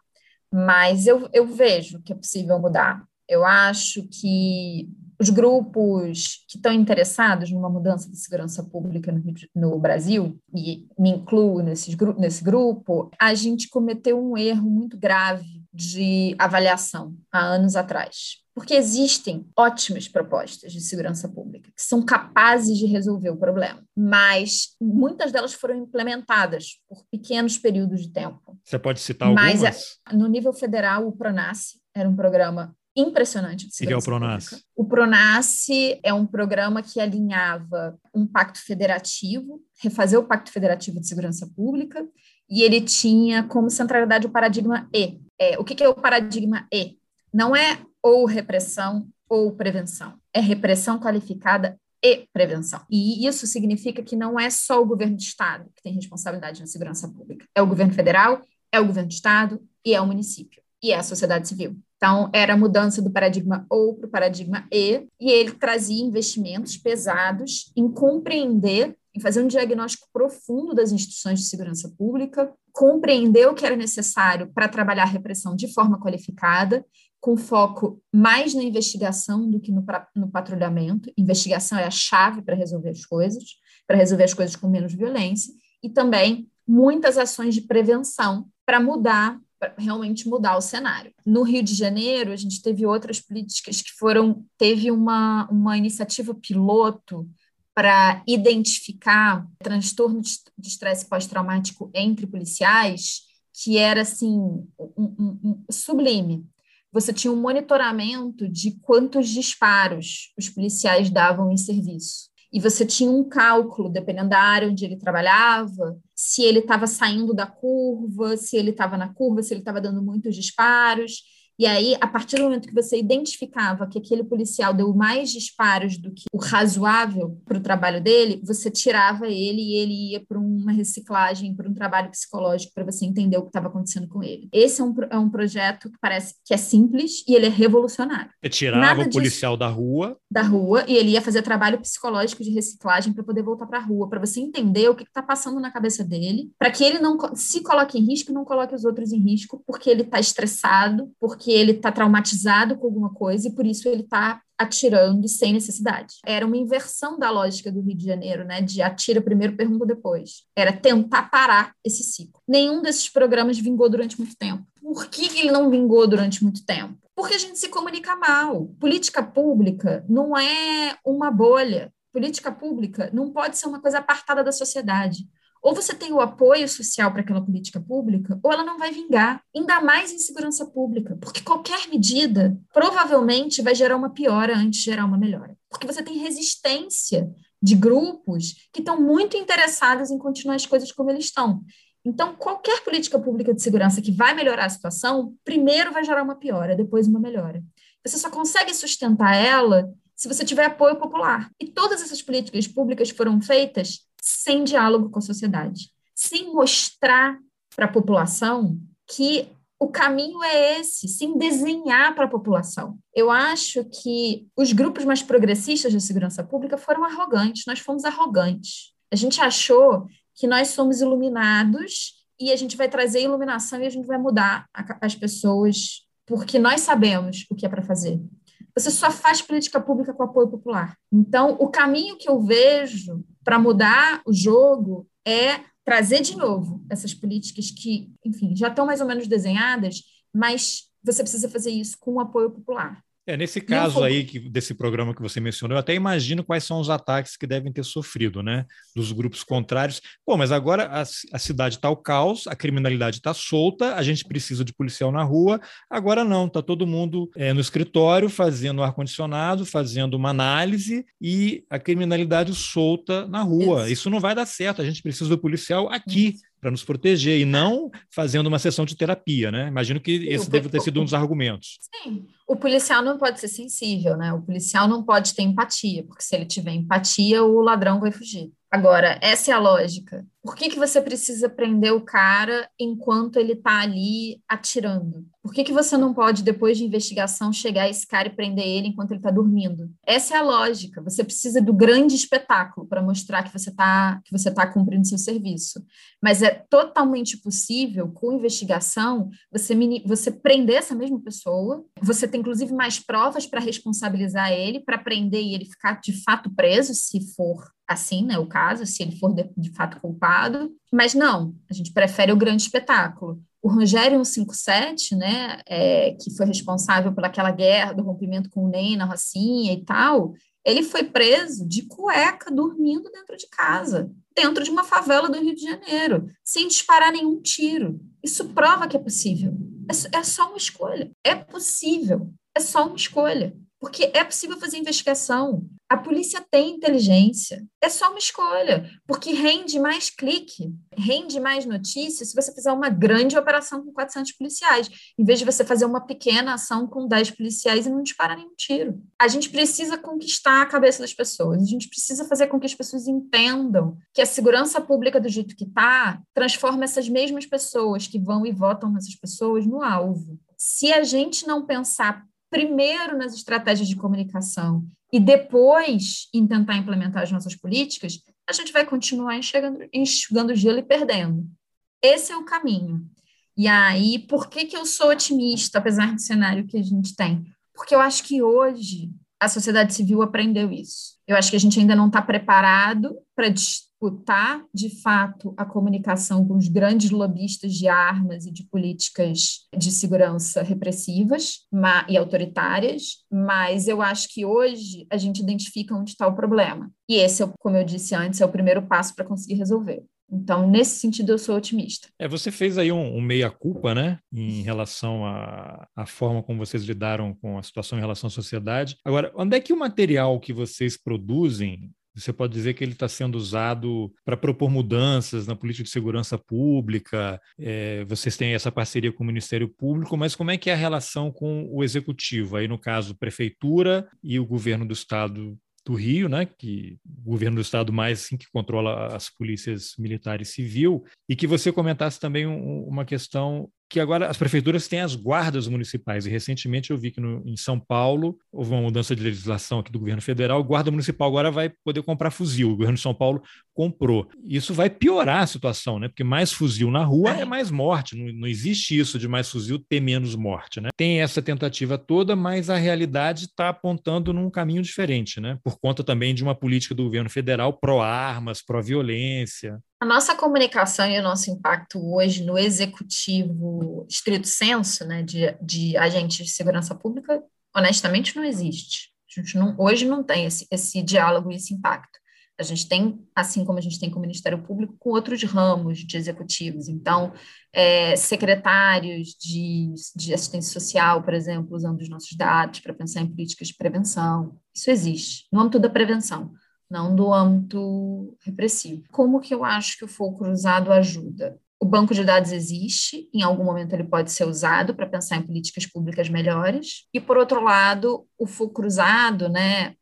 Speaker 2: mas eu, eu vejo que é possível mudar. Eu acho que os grupos que estão interessados numa mudança de segurança pública no, no Brasil, e me incluo nesse grupo, a gente cometeu um erro muito grave de avaliação há anos atrás. Porque existem ótimas propostas de segurança pública que são capazes de resolver o problema, mas muitas delas foram implementadas por pequenos períodos de tempo.
Speaker 1: Você pode citar algumas? Mas,
Speaker 2: no nível federal, o PRONASSE era um programa impressionante de segurança
Speaker 1: e é o?
Speaker 2: Pública. O PRONASSE é um programa que alinhava um pacto federativo, refazer o pacto federativo de segurança pública, e ele tinha como centralidade o paradigma E. É, o que, que é o paradigma E? Não é ou repressão ou prevenção. É repressão qualificada e prevenção. E isso significa que não é só o governo de estado que tem responsabilidade na segurança pública. É o governo federal, é o governo de estado e é o município. E é a sociedade civil. Então, era a mudança do paradigma ou para o paradigma E, e ele trazia investimentos pesados em compreender, em fazer um diagnóstico profundo das instituições de segurança pública, compreender o que era necessário para trabalhar a repressão de forma qualificada com foco mais na investigação do que no, no patrulhamento. Investigação é a chave para resolver as coisas, para resolver as coisas com menos violência, e também muitas ações de prevenção para mudar, para realmente mudar o cenário. No Rio de Janeiro, a gente teve outras políticas que foram, teve uma, uma iniciativa piloto para identificar transtorno de estresse pós-traumático entre policiais, que era assim um, um, um, sublime você tinha um monitoramento de quantos disparos os policiais davam em serviço. E você tinha um cálculo, dependendo da área onde ele trabalhava, se ele estava saindo da curva, se ele estava na curva, se ele estava dando muitos disparos. E aí, a partir do momento que você identificava que aquele policial deu mais disparos do que o razoável para o trabalho dele, você tirava ele e ele ia para uma reciclagem, para um trabalho psicológico, para você entender o que estava acontecendo com ele. Esse é um, é um projeto que parece que é simples e ele é revolucionário.
Speaker 1: Você tirava Nada o policial disso, da rua.
Speaker 2: Da rua, e ele ia fazer trabalho psicológico de reciclagem para poder voltar para a rua, para você entender o que está passando na cabeça dele, para que ele não se coloque em risco e não coloque os outros em risco, porque ele está estressado, porque porque ele está traumatizado com alguma coisa e por isso ele está atirando sem necessidade. Era uma inversão da lógica do Rio de Janeiro, né? De atira primeiro, pergunta depois. Era tentar parar esse ciclo. Nenhum desses programas vingou durante muito tempo. Por que ele não vingou durante muito tempo? Porque a gente se comunica mal. Política pública não é uma bolha. Política pública não pode ser uma coisa apartada da sociedade ou você tem o apoio social para aquela política pública, ou ela não vai vingar, ainda mais em segurança pública, porque qualquer medida provavelmente vai gerar uma piora antes de gerar uma melhora, porque você tem resistência de grupos que estão muito interessados em continuar as coisas como eles estão. Então, qualquer política pública de segurança que vai melhorar a situação, primeiro vai gerar uma piora, depois uma melhora. Você só consegue sustentar ela se você tiver apoio popular. E todas essas políticas públicas foram feitas sem diálogo com a sociedade, sem mostrar para a população que o caminho é esse, sem desenhar para a população. Eu acho que os grupos mais progressistas de segurança pública foram arrogantes, nós fomos arrogantes. A gente achou que nós somos iluminados e a gente vai trazer iluminação e a gente vai mudar as pessoas, porque nós sabemos o que é para fazer. você só faz política pública com apoio popular. Então, o caminho que eu vejo para mudar o jogo é trazer de novo essas políticas que, enfim, já estão mais ou menos desenhadas, mas você precisa fazer isso com apoio popular.
Speaker 1: É, nesse caso aí que, desse programa que você mencionou, eu até imagino quais são os ataques que devem ter sofrido, né? Dos grupos contrários. Pô, mas agora a, a cidade está ao caos, a criminalidade está solta, a gente precisa de policial na rua. Agora não, está todo mundo é, no escritório fazendo ar-condicionado, fazendo uma análise e a criminalidade solta na rua. Isso. Isso não vai dar certo, a gente precisa do policial aqui para nos proteger e não fazendo uma sessão de terapia, né? Imagino que esse deve ter sido um dos argumentos.
Speaker 2: Sim, o policial não pode ser sensível, né? O policial não pode ter empatia, porque se ele tiver empatia, o ladrão vai fugir. Agora, essa é a lógica. Por que, que você precisa prender o cara enquanto ele está ali atirando? Por que, que você não pode, depois de investigação, chegar a esse cara e prender ele enquanto ele está dormindo? Essa é a lógica. Você precisa do grande espetáculo para mostrar que você está que você tá cumprindo seu serviço. Mas é totalmente possível, com investigação, você, você prender essa mesma pessoa. Você tem, inclusive, mais provas para responsabilizar ele, para prender e ele ficar de fato preso, se for assim, né, o caso, se ele for de, de fato culpado, mas não, a gente prefere o grande espetáculo. O Rogério 157, né, é, que foi responsável pelaquela guerra do rompimento com o Ney na Rocinha e tal, ele foi preso de cueca, dormindo dentro de casa, dentro de uma favela do Rio de Janeiro, sem disparar nenhum tiro. Isso prova que é possível. É, é só uma escolha. É possível. É só uma escolha. Porque é possível fazer investigação. A polícia tem inteligência. É só uma escolha, porque rende mais clique, rende mais notícias se você fizer uma grande operação com 400 policiais, em vez de você fazer uma pequena ação com 10 policiais e não disparar nenhum tiro. A gente precisa conquistar a cabeça das pessoas, a gente precisa fazer com que as pessoas entendam que a segurança pública do jeito que está transforma essas mesmas pessoas que vão e votam nessas pessoas no alvo. Se a gente não pensar primeiro nas estratégias de comunicação e depois em tentar implementar as nossas políticas, a gente vai continuar enxugando, enxugando gelo e perdendo. Esse é o caminho. E aí, por que, que eu sou otimista, apesar do cenário que a gente tem? Porque eu acho que hoje a sociedade civil aprendeu isso. Eu acho que a gente ainda não está preparado para disputar, de fato, a comunicação com os grandes lobistas de armas e de políticas de segurança repressivas e autoritárias, mas eu acho que hoje a gente identifica onde está o problema. E esse, é como eu disse antes, é o primeiro passo para conseguir resolver. Então, nesse sentido, eu sou otimista.
Speaker 1: É, você fez aí um, um meia-culpa, né, em relação à forma como vocês lidaram com a situação em relação à sociedade. Agora, onde é que o material que vocês produzem você pode dizer que ele está sendo usado para propor mudanças na política de segurança pública. É, vocês têm essa parceria com o Ministério Público, mas como é que é a relação com o executivo? Aí, no caso, prefeitura e o governo do estado do Rio, né, que o governo do estado mais assim, que controla as polícias militares civil, e que você comentasse também um, uma questão que agora as prefeituras têm as guardas municipais, e recentemente eu vi que no, em São Paulo houve uma mudança de legislação aqui do governo federal, o guarda municipal agora vai poder comprar fuzil, o governo de São Paulo comprou. Isso vai piorar a situação, né? Porque mais fuzil na rua é mais morte, não, não existe isso de mais fuzil ter menos morte, né? Tem essa tentativa toda, mas a realidade está apontando num caminho diferente, né? Por conta também de uma política do governo federal pró-armas, pró-violência.
Speaker 2: A nossa comunicação e o nosso impacto hoje no executivo estrito senso, né, de, de agentes de segurança pública, honestamente, não existe. A gente não, hoje não tem esse, esse diálogo e esse impacto. A gente tem, assim como a gente tem com o Ministério Público, com outros ramos de executivos. Então, é, secretários de, de assistência social, por exemplo, usando os nossos dados para pensar em políticas de prevenção. Isso existe, no âmbito da prevenção não do âmbito repressivo. Como que eu acho que o fogo cruzado ajuda? O banco de dados existe, em algum momento ele pode ser usado para pensar em políticas públicas melhores. E, por outro lado, o fogo cruzado, né,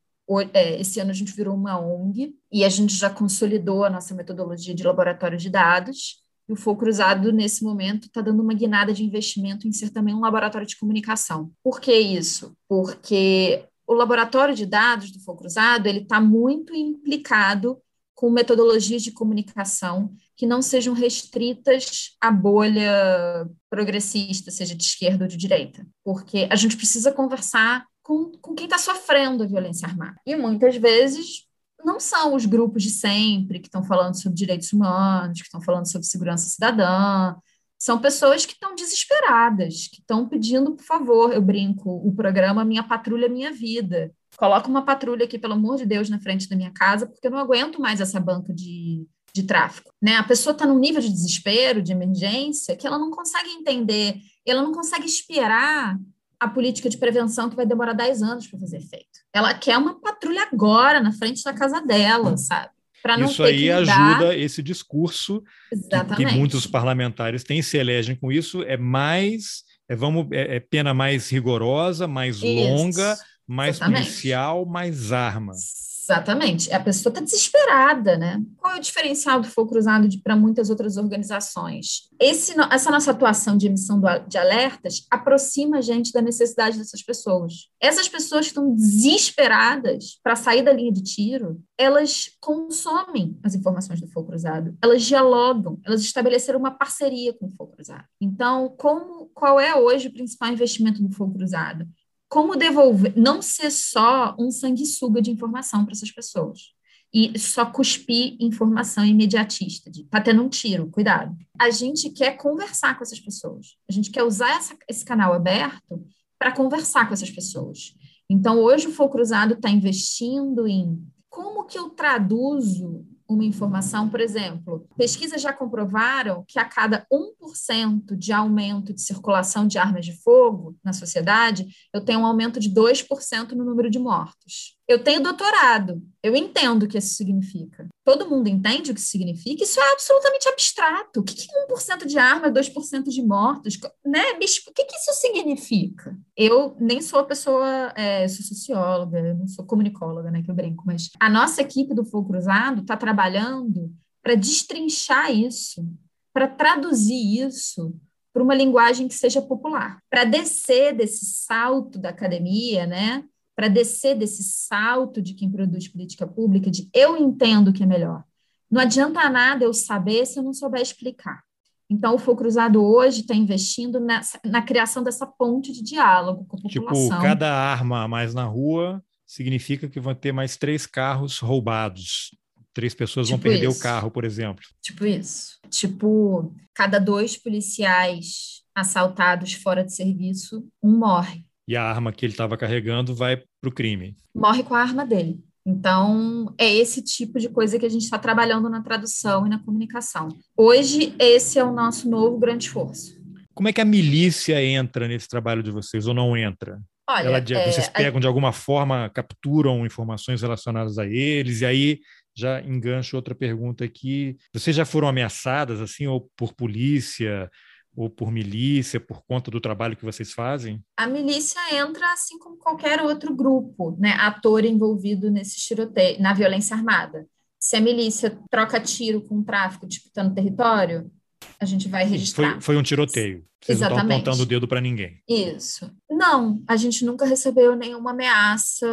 Speaker 2: é, esse ano a gente virou uma ONG e a gente já consolidou a nossa metodologia de laboratório de dados. E o Fogo Cruzado, nesse momento, está dando uma guinada de investimento em ser também um laboratório de comunicação. Por que isso? Porque o laboratório de dados do Fogo Cruzado ele está muito implicado com metodologias de comunicação que não sejam restritas à bolha progressista, seja de esquerda ou de direita, porque a gente precisa conversar com, com quem está sofrendo a violência armada. E muitas vezes não são os grupos de sempre que estão falando sobre direitos humanos, que estão falando sobre segurança cidadã. São pessoas que estão desesperadas, que estão pedindo, por favor, eu brinco, o programa Minha Patrulha Minha Vida. Coloca uma patrulha aqui, pelo amor de Deus, na frente da minha casa, porque eu não aguento mais essa banca de, de tráfico. Né? A pessoa está num nível de desespero, de emergência, que ela não consegue entender, ela não consegue esperar a política de prevenção que vai demorar 10 anos para fazer efeito. Ela quer uma patrulha agora, na frente da casa dela, sabe?
Speaker 1: Isso aí ajuda esse discurso que, que, muitos parlamentares têm, se elegem com isso, é mais, é, vamos, é, é pena mais rigorosa, mais isso. longa, mais Exatamente. policial, mais armas.
Speaker 2: Exatamente. A pessoa está desesperada, né? Qual é o diferencial do fogo cruzado para muitas outras organizações? Esse, essa nossa atuação de emissão de alertas aproxima a gente da necessidade dessas pessoas. Essas pessoas que estão desesperadas para sair da linha de tiro, elas consomem as informações do fogo cruzado, elas dialogam, elas estabeleceram uma parceria com o fogo cruzado. Então, como, qual é hoje o principal investimento do fogo cruzado? Como devolver, não ser só um sanguessuga de informação para essas pessoas. E só cuspir informação imediatista, de tá tendo um tiro, cuidado. A gente quer conversar com essas pessoas. A gente quer usar essa, esse canal aberto para conversar com essas pessoas. Então, hoje o Fogo Cruzado está investindo em como que eu traduzo uma informação, por exemplo, pesquisas já comprovaram que a cada 1% de aumento de circulação de armas de fogo na sociedade, eu tenho um aumento de 2% no número de mortos. Eu tenho doutorado, eu entendo o que isso significa. Todo mundo entende o que significa? Isso é absolutamente abstrato. O que, que 1% de arma, 2% de mortos? Né, bicho? O que, que isso significa? Eu nem sou a pessoa, é, sou socióloga, não sou comunicóloga, né, que eu brinco, mas a nossa equipe do Fogo Cruzado está trabalhando para destrinchar isso, para traduzir isso para uma linguagem que seja popular, para descer desse salto da academia, né? Para descer desse salto de quem produz política pública, de eu entendo o que é melhor. Não adianta nada eu saber se eu não souber explicar. Então, o Fogo Cruzado hoje está investindo nessa, na criação dessa ponte de diálogo com a
Speaker 1: tipo,
Speaker 2: população.
Speaker 1: Tipo, cada arma a mais na rua significa que vão ter mais três carros roubados. Três pessoas tipo vão perder isso. o carro, por exemplo.
Speaker 2: Tipo isso. Tipo, cada dois policiais assaltados fora de serviço, um morre
Speaker 1: e a arma que ele estava carregando vai para o crime.
Speaker 2: Morre com a arma dele. Então, é esse tipo de coisa que a gente está trabalhando na tradução e na comunicação. Hoje, esse é o nosso novo grande esforço.
Speaker 1: Como é que a milícia entra nesse trabalho de vocês ou não entra? Olha, Ela, é, vocês pegam a... de alguma forma, capturam informações relacionadas a eles, e aí já engancho outra pergunta aqui. Vocês já foram ameaçadas, assim, ou por polícia, ou por milícia, por conta do trabalho que vocês fazem?
Speaker 2: A milícia entra assim como qualquer outro grupo, né, ator envolvido nesse tiroteio, na violência armada. Se a milícia troca tiro com o tráfico disputando território, a gente vai registrar.
Speaker 1: Foi, foi um tiroteio. Vocês Exatamente. não estão apontando o dedo para ninguém.
Speaker 2: Isso. Não, a gente nunca recebeu nenhuma ameaça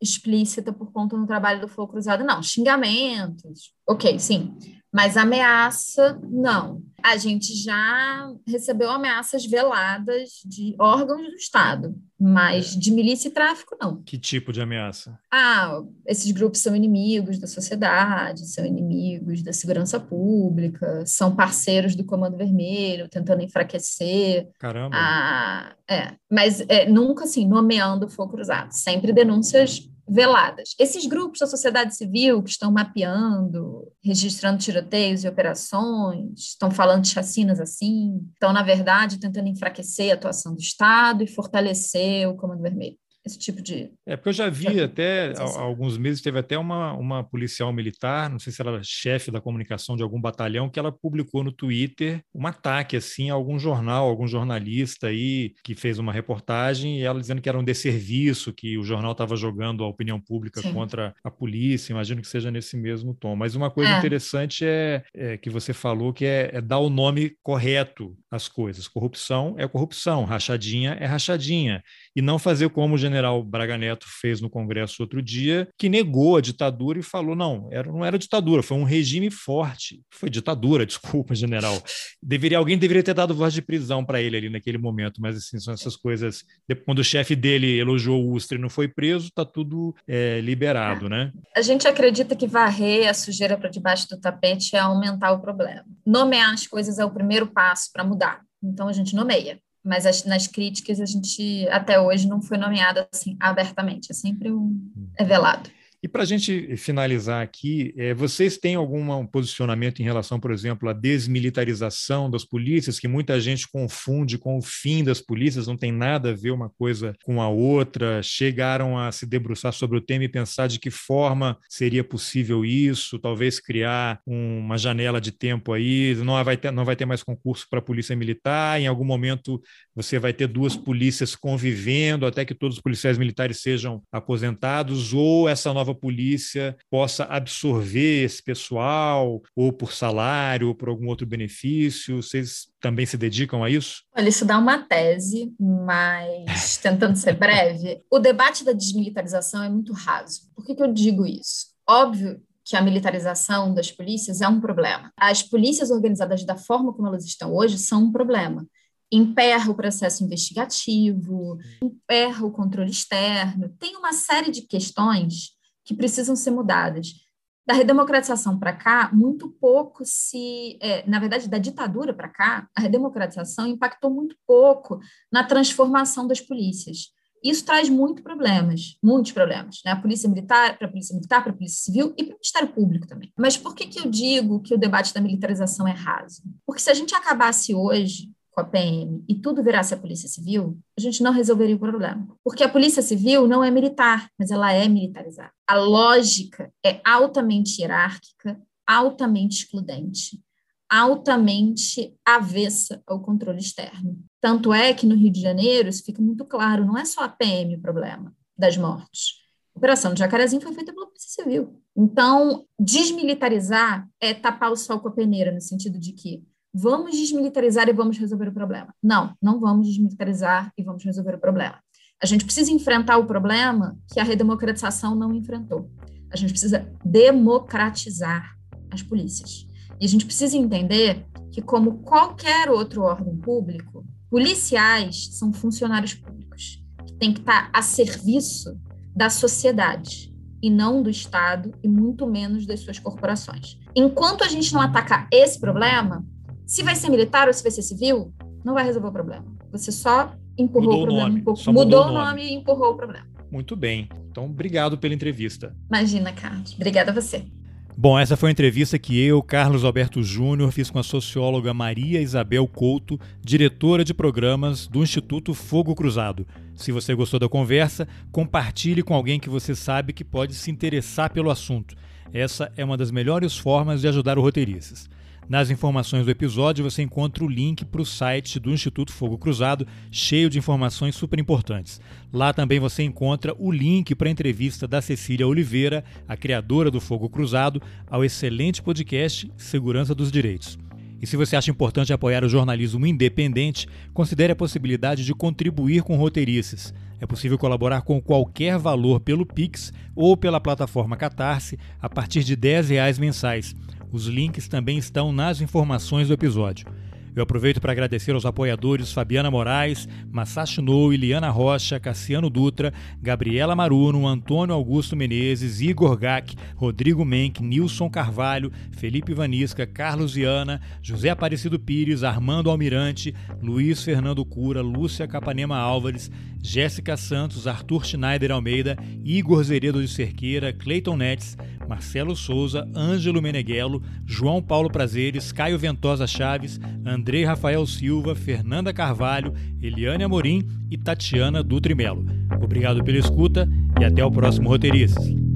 Speaker 2: explícita por conta do trabalho do Fogo Cruzado, não. Xingamentos, ok, sim. Mas ameaça, não. A gente já recebeu ameaças veladas de órgãos do Estado, mas é. de milícia e tráfico, não.
Speaker 1: Que tipo de ameaça?
Speaker 2: Ah, esses grupos são inimigos da sociedade, são inimigos da segurança pública, são parceiros do Comando Vermelho, tentando enfraquecer.
Speaker 1: Caramba!
Speaker 2: Ah, é, mas é, nunca assim, nomeando o fogo cruzado, sempre denúncias veladas. Esses grupos da sociedade civil que estão mapeando, registrando tiroteios e operações, estão falando de chacinas assim, estão, na verdade, tentando enfraquecer a atuação do Estado e fortalecer o Comando Vermelho esse tipo de.
Speaker 1: É, porque eu já vi até há alguns meses, teve até uma, uma policial militar, não sei se ela era chefe da comunicação de algum batalhão, que ela publicou no Twitter um ataque assim a algum jornal, algum jornalista aí que fez uma reportagem e ela dizendo que era um desserviço, que o jornal estava jogando a opinião pública Sim. contra a polícia. Imagino que seja nesse mesmo tom. Mas uma coisa é. interessante é, é, que você falou que é, é dar o nome correto às coisas. Corrupção é corrupção, rachadinha é rachadinha. E não fazer como o general Braga Neto fez no Congresso outro dia, que negou a ditadura e falou: não, era, não era ditadura, foi um regime forte. Foi ditadura, desculpa, general. Deveria, alguém deveria ter dado voz de prisão para ele ali naquele momento, mas assim, são essas coisas. Quando o chefe dele elogiou o Ustra e não foi preso, está tudo é, liberado, né?
Speaker 2: A gente acredita que varrer a sujeira para debaixo do tapete é aumentar o problema. Nomear as coisas é o primeiro passo para mudar. Então a gente nomeia mas as, nas críticas a gente até hoje não foi nomeado assim abertamente, é sempre um é velado.
Speaker 1: E para a gente finalizar aqui, é, vocês têm algum posicionamento em relação, por exemplo, à desmilitarização das polícias, que muita gente confunde com o fim das polícias, não tem nada a ver uma coisa com a outra? Chegaram a se debruçar sobre o tema e pensar de que forma seria possível isso, talvez criar uma janela de tempo aí, não vai ter, não vai ter mais concurso para a polícia militar, em algum momento você vai ter duas polícias convivendo até que todos os policiais militares sejam aposentados, ou essa nova polícia possa absorver esse pessoal, ou por salário, ou por algum outro benefício? Vocês também se dedicam a isso?
Speaker 2: Olha, isso dá uma tese, mas tentando ser breve, o debate da desmilitarização é muito raso. Por que, que eu digo isso? Óbvio que a militarização das polícias é um problema. As polícias organizadas da forma como elas estão hoje são um problema emperra o processo investigativo, emperra o controle externo. Tem uma série de questões que precisam ser mudadas. Da redemocratização para cá, muito pouco se. É, na verdade, da ditadura para cá, a redemocratização impactou muito pouco na transformação das polícias. Isso traz muitos problemas, muitos problemas, né? A polícia militar, para a polícia militar, para a polícia civil e para o Ministério Público também. Mas por que, que eu digo que o debate da militarização é raso? Porque se a gente acabasse hoje com a PM e tudo virasse a Polícia Civil, a gente não resolveria o problema. Porque a Polícia Civil não é militar, mas ela é militarizada. A lógica é altamente hierárquica, altamente excludente, altamente avessa ao controle externo. Tanto é que no Rio de Janeiro isso fica muito claro, não é só a PM o problema das mortes. A Operação de Jacarezinho foi feita pela Polícia Civil. Então, desmilitarizar é tapar o sol com a peneira, no sentido de que vamos desmilitarizar e vamos resolver o problema. Não, não vamos desmilitarizar e vamos resolver o problema. A gente precisa enfrentar o problema que a redemocratização não enfrentou. A gente precisa democratizar as polícias. E a gente precisa entender que, como qualquer outro órgão público, policiais são funcionários públicos, que têm que estar a serviço da sociedade e não do Estado e muito menos das suas corporações. Enquanto a gente não atacar esse problema, se vai ser militar ou se vai ser civil, não vai resolver o problema. Você só empurrou mudou o problema o um pouco. Mudou, mudou, o nome. nome e empurrou o problema.
Speaker 1: Muito bem. Então, obrigado pela entrevista.
Speaker 2: Imagina, Carlos. Obrigada a você.
Speaker 1: Bom, essa foi a entrevista que eu, Carlos Alberto Júnior, fiz com a socióloga Maria Isabel Couto, diretora de programas do Instituto Fogo Cruzado. Se você gostou da conversa, compartilhe com alguém que você sabe que pode se interessar pelo assunto. Essa é uma das melhores formas de ajudar o Roteiristas. Nas informações do episódio você encontra o link para o site do Instituto Fogo Cruzado, cheio de informações super importantes. Lá também você encontra o link para a entrevista da Cecília Oliveira, a criadora do Fogo Cruzado, ao excelente podcast Segurança dos Direitos. E se você acha importante apoiar o jornalismo independente, considere a possibilidade de contribuir com roteirices. É possível colaborar com qualquer valor pelo Pix ou pela plataforma Catarse a partir de R$ 10 mensais. Os links também estão nas informações do episódio. Eu aproveito para agradecer aos apoiadores Fabiana Moraes, Masashi No, Iliana Rocha, Cassiano Dutra, Gabriela Maruno, Antônio Augusto Menezes, Igor Gack, Rodrigo Menck, Nilson Carvalho, Felipe Vanisca, Carlos Viana, José Aparecido Pires, Armando Almirante, Luiz Fernando Cura, Lúcia Capanema Álvares, Jéssica Santos, Arthur Schneider Almeida, Igor Zeredo de Cerqueira, Cleiton Netes, Marcelo Souza, Ângelo Meneghello, João Paulo Prazeres, Caio Ventosa Chaves, Andrei Rafael Silva, Fernanda Carvalho, Eliane Amorim e Tatiana Dutrimelo. Obrigado pela escuta e até o próximo Roteiristas.